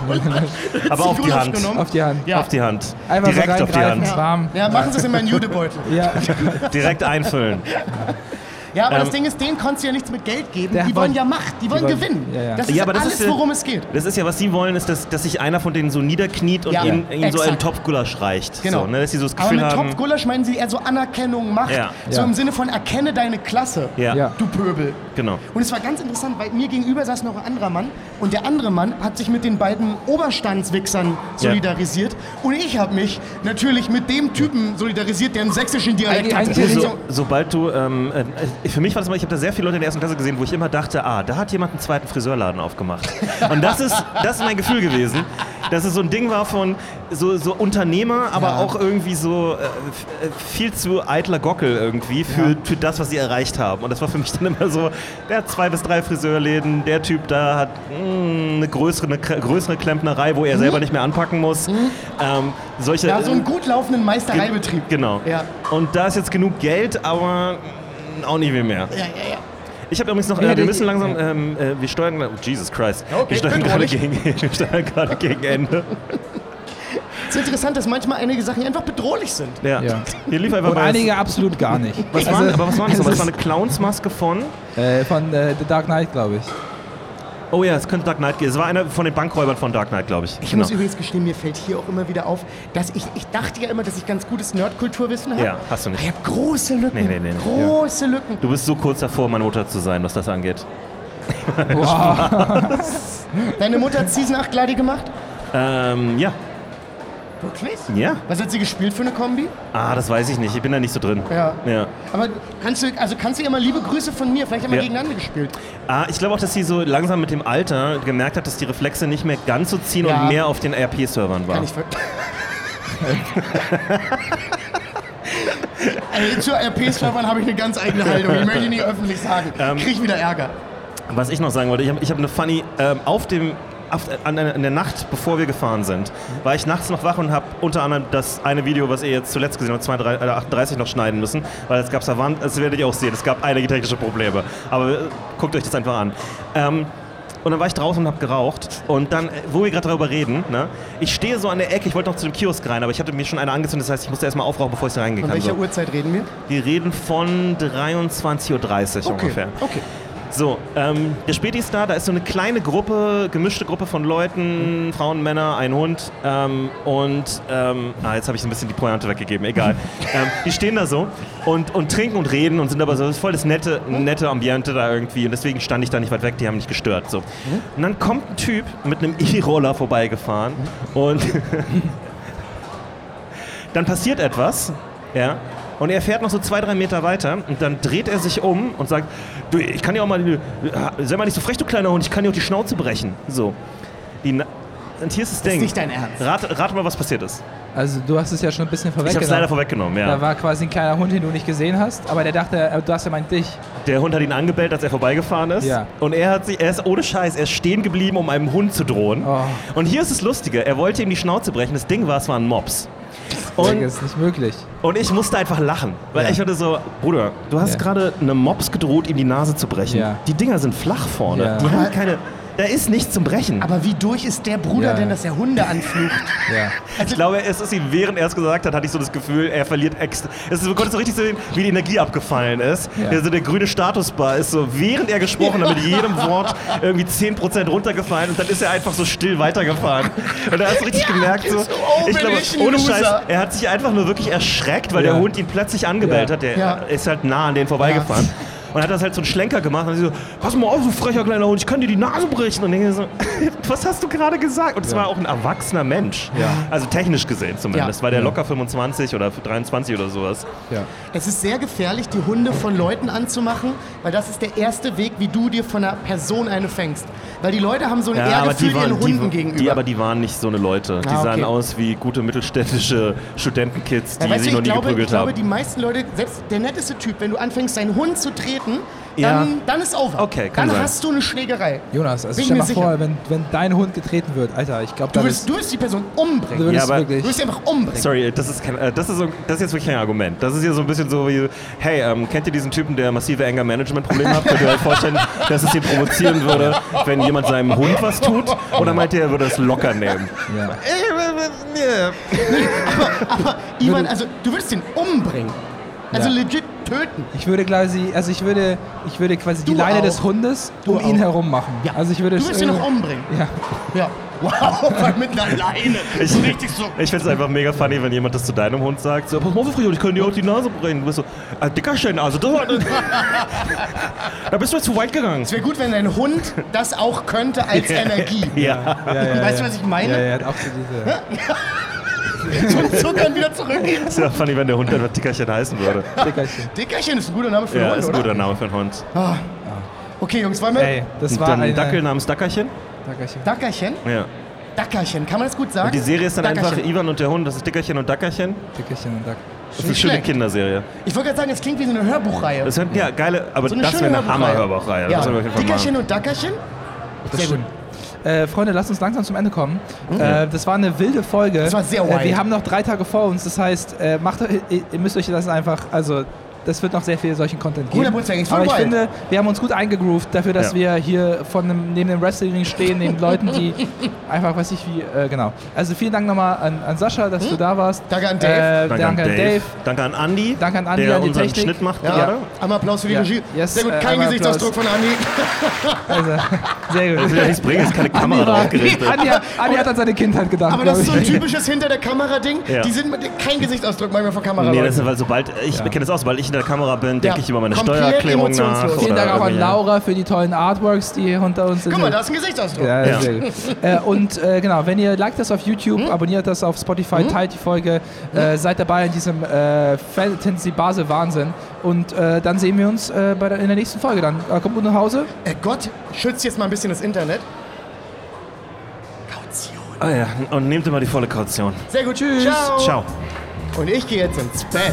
Aber auf die Gulasch Hand. genommen. Auf die Hand. Ja. Auf die Hand. Einfach Direkt so auf die Hand. warm. Ja, machen Sie es in meinen Judebeutel. Ja. Direkt einfüllen. Ja, aber das Ähm, Ding ist, denen konntest du ja nichts mit Geld geben. Die wollen ja Macht, die wollen wollen- gewinnen. ja, ja. Das ist Ja, aber das alles, ist worum es geht. Das ist ja, was Sie wollen, ist, dass, dass sich einer von denen so niederkniet und Ja, ihnen, ihnen so einen. Topfgulasch reicht. Genau. So, ne, dass sie so das Aber Gefühl mit haben. Topfgulasch meinen sie eher so Anerkennung, Macht. Ja. So Ja. im Sinne von erkenne deine Klasse, Ja, Ja. du Pöbel. genau. Und es war ganz interessant, weil mir gegenüber saß noch ein anderer Mann und der andere Mann hat sich mit den beiden Oberstandswichsern solidarisiert und ich habe mich natürlich mit dem Typen solidarisiert, der einen sächsischen Dialekt eigentlich- So, So, sobald du, ähm, äh, für mich war das immer, ich habe da sehr viele Leute in der ersten Klasse gesehen, wo ich immer dachte, ah, da hat jemand einen zweiten Friseurladen aufgemacht. Und das ist, das ist mein Gefühl gewesen, dass es so ein Ding war von so, so Unternehmer, aber Ja. auch irgendwie so äh, äh, viel zu eitler Gockel irgendwie für, für das, was sie erreicht haben. Und das war für mich dann immer so, der hat zwei bis drei Friseurläden, der Typ da hat mh, eine größere, eine größere Klempnerei, wo er selber nicht mehr anpacken muss. Ähm, solche, ja, so einen gut laufenden Meistereibetrieb. Genau. Ja. Und da ist jetzt genug Geld, aber mm, auch nicht viel mehr. Ja, ja, ja. Ich habe übrigens noch, äh, wir müssen langsam, ähm, äh, wir steuern, oh, Jesus Christ, Okay, wir steuern gerade gegen, wir steuern gerade gegen Ende. Es ist interessant, dass manchmal einige Sachen einfach bedrohlich sind. Ja. Ja. Hier lief einfach Und mal. einige absolut gar nicht. was Also, waren, aber was war das? Das war eine Clownsmaske von. äh, von äh, The Dark Knight, glaube ich. Oh ja, es könnte Dark Knight gehen. Es war einer von den Bankräubern von Dark Knight, glaube ich. Ich Genau. muss übrigens gestehen, mir fällt hier auch immer wieder auf, dass ich, ich dachte ja immer, dass ich ganz gutes Nerdkulturwissen habe. Ja, hast du nicht. Ich habe große Lücken. Nee, nee, nee. Große Lücken. Du bist so kurz davor, meine Mutter zu sein, was das angeht. Wow. Deine Mutter hat Season 8 Gladi gemacht? Ähm, ja. Wirklich? Ja. Was hat sie gespielt für eine Kombi? Ah, das weiß ich nicht. Ich bin da nicht so drin. Ja. Ja. Aber kannst du, also kannst du ihr mal liebe Grüße von mir, vielleicht haben wir Ja. gegeneinander gespielt. Ah, ich glaube auch, dass sie so langsam mit dem Alter gemerkt hat, dass die Reflexe nicht mehr ganz so ziehen Ja. und mehr auf den RP-Servern war. Kann ich ver also, zu RP-Servern habe ich eine ganz eigene Haltung. Die möchte ich nicht öffentlich sagen. Ähm. Krieg ich wieder Ärger. Was ich noch sagen wollte, ich habe ich hab eine funny, ähm, auf dem an, der- in der Nacht, bevor wir gefahren sind, war ich nachts noch wach und habe unter anderem das eine Video, was ihr jetzt zuletzt gesehen habt, 32, äh, 38 noch schneiden müssen, weil es gab da waren, das werdet ihr auch sehen, es gab einige technische Probleme. Aber äh, guckt euch das einfach an. Ähm, und dann war ich draußen und habe geraucht. Und dann, äh, wo wir gerade darüber reden, ne, ich stehe so an der Ecke, ich wollte noch zu dem Kiosk rein, aber ich hatte mir schon eine angezündet, das heißt, ich musste erstmal aufrauchen, bevor ich da reingehen Von kann. welcher So. Uhrzeit reden wir? Wir reden von 23.30 Uhr ungefähr. Okay. So, ähm, der Späti ist da, da ist so eine kleine Gruppe, gemischte Gruppe von Leuten, Frauen, Männer, ein Hund ähm, und, ähm, ah, jetzt habe ich so ein bisschen die Pointe weggegeben, egal. ähm, die stehen da so und, und trinken und reden und sind aber so, das ist voll das nette, nette Ambiente da irgendwie und deswegen stand ich da nicht weit weg, die haben mich gestört. So. Und dann kommt ein Typ mit einem E-Roller vorbeigefahren und dann passiert etwas, ja, und er fährt noch so zwei, drei Meter weiter und dann dreht er sich um und sagt, du, ich kann dir auch mal, die- sei mal nicht so frech, du kleiner Hund, ich kann dir auch die Schnauze brechen. So. Die, und hier ist das Ding. nicht dein Ernst. Rate, rate mal, was passiert ist. Also du hast es ja schon ein bisschen Ich habe es leider vorweggenommen. vorweggenommen, Da ja. war quasi ein kleiner Hund, den du nicht gesehen hast, aber der dachte, äh, du hast ja meint dich. Der Hund hat ihn angebellt, als er vorbeigefahren ist. Ja. Und er hat sich, er ist ohne Scheiß, er ist stehen geblieben, um einem Hund zu drohen. Oh. Und hier ist das Lustige, er wollte ihm die Schnauze brechen. Das Ding war, es war ein Mops. Das Und ist nicht möglich. Und ich musste einfach lachen, weil Ja. ich hatte so, Bruder, du hast Ja. gerade einem Mops gedroht, ihm die Nase zu brechen. Ja. Die Dinger sind flach vorne. Ja. Die haben keine, da ist nichts zum Brechen. Aber wie durch ist der Bruder Ja. denn, dass er Hunde anflucht? Ja. ich glaube, es ist ihm, während er es gesagt hat, hatte ich so das Gefühl, er verliert extra. Es ist, du konntest so richtig sehen, wie die Energie abgefallen ist. Ja. Der, so der grüne Statusbar ist so, während er gesprochen hat, mit jedem Wort irgendwie 10% runtergefallen und dann ist er einfach so still weitergefahren. Und da hast du richtig gemerkt, so, oh, ich glaube, ich ohne. Scheiß, er hat sich einfach nur wirklich erschreckt, weil Ja. der Hund ihn plötzlich angebellt Ja. hat. Der Ja. ist halt nah an den vorbeigefahren. Und hat das halt so einen Schlenker gemacht und sie so, pass mal auf, du frecher kleiner Hund, ich kann dir die Nase brechen. Und denke so, was hast du gerade gesagt? Und es war auch ein erwachsener Mensch. Ja. Also technisch gesehen zumindest, Ja. weil der Ja. locker 25 oder 23 oder sowas. ja. Es ist sehr gefährlich, die Hunde von Leuten anzumachen, weil das ist der erste Weg, wie du dir von einer Person eine fängst. Weil die Leute haben so ein Ehrgefühl ihren Hunden die, gegenüber. die, aber die waren nicht so eine Leute. Die Ah, okay. sahen aus wie gute mittelständische Studentenkids, die ja, weißt du, noch ich nie glaube, ich geprügelt glaube, haben. die meisten Leute, selbst der netteste Typ, wenn du anfängst, deinen Hund zu treten, Ja. dann, dann ist over. Okay, kann Dann sein. hast du eine Schlägerei. Jonas, also Bin stell mir mal sicher. vor, wenn, wenn dein Hund getreten wird, Alter, ich glaube, Du willst, du willst die Person du umbringen. würdest Ja, aber- wirklich. Du willst sie einfach umbringen. Sorry, das ist, kein, äh, das, ist so, das ist jetzt wirklich kein Argument. Das ist hier so ein bisschen so wie, hey, ähm, kennt ihr diesen Typen, der massive Anger-Management-Probleme hat? Könnt ihr euch vorstellen, dass es ihn provozieren würde, wenn jemand seinem Hund was tut? Oder meint ihr, er würde es locker nehmen? Ja. Aber Ivan, also du würdest ihn umbringen. Also Ja. legit töten. Ich würde quasi, also ich würde, ich würde quasi die Du Leine auch. des Hundes Du um ihn auch. herum machen. Ja. Also ich würde Du willst ihn noch irgendwie- umbringen. Ja. Ja. Wow, mit einer Leine. Ich, so richtig so. ich finde es einfach mega funny, wenn jemand das zu deinem Hund sagt. So, pass mal auf, ich kann dir auch die Nase brechen. Du bist so, ah, Dickerchen, also das war, da bist du jetzt zu weit gegangen. Es wäre gut, wenn dein Hund das auch könnte als Energie. Ja. Ja, ja, Weißt ja. du, was ich meine? Ja, ja, hat auch so diese Zum Zuckern wieder zurückgehen. Es wäre funny, wenn der Hund einfach Dickerchen heißen würde. Dickerchen. Dickerchen ist ein guter Name für einen Ja, Hund, ist ein oder? guter Name für einen Hund. Okay, Jungs, wollen wir... Ey, das Und war dann eine... ein Dackel namens Dackerchen. Dackerchen. Dackerchen? Ja. Dackerchen, kann man das gut sagen? Und die Serie ist dann einfach Dackerchen. Ivan und der Hund. Das ist Dickerchen und Dackerchen. Dickerchen und Dack. Das ist eine Nicht schöne schlecht. Kinderserie. Ich wollte gerade sagen, es klingt wie so eine Hörbuchreihe. Das wäre ja geile, aber so eine das schöne wäre eine Hörbuchreihe. Hammer-Hörbuchreihe. Ja. Das sollten wir auf jeden Fall Dickerchen machen. und Dackerchen? Das Sehr gut. stimmt. Äh, Freunde, lasst uns langsam zum Ende kommen. Äh, das war eine wilde Folge. Das war sehr äh, wild. Wir haben noch drei Tage vor uns. Das heißt, äh, macht, ihr, ihr müsst euch das einfach, also das wird noch sehr viel solchen Content geben. 100%, ist voll Aber ich wild. finde, wir haben uns gut eingegroovt dafür, dass Ja. wir hier von einem, neben dem Wrestling stehen, neben Leuten, die einfach, weiß ich wie, äh, genau. Also vielen Dank nochmal an, an Sascha, dass du da warst. Danke an Dave. Äh, Danke, danke an Dave. Danke an Andy. Danke an Andi, der an die unseren Technik. Schnitt macht Ja. gerade. Einmal Applaus für die Ja. Regie. Yes, Sehr gut, äh, kein Gesichtsausdruck von Andi. Also, sehr Das gut. will ja nichts bringen, ist keine Kamera Andi, war, drauf gerichtet. Andi, hat- Andi hat an seine Kindheit gedacht. Aber das ist so ein typisches hinter der Kamera-Ding. Ja. Die sind mit kein Gesichtsausdruck manchmal vor Kamera. Nee, das ist, weil sobald, ich Ja. kenne das auch, sobald ich in der Kamera bin, denke Ja, ich über meine Steuererklärung nach. Vielen Dank auch an Laura für die tollen Artworks, die hier unter uns sind. Guck mal, da ist ein Gesichtsausdruck. Ja, Ja. sehr gut. äh, und äh, genau, wenn ihr liked das auf YouTube, abonniert das auf Spotify, teilt die Folge, äh, seid dabei in diesem äh, Fantasy Basel Wahnsinn und äh, dann sehen wir uns äh, bei der, in der nächsten Folge dann. Äh, kommt gut nach Hause. Äh, Gott schützt jetzt mal ein bisschen das Internet. Kaution. Ah ja, und nehmt immer die volle Kaution. Sehr gut. Tschüss. Ciao. Ciao. Und ich gehe jetzt ins Bett.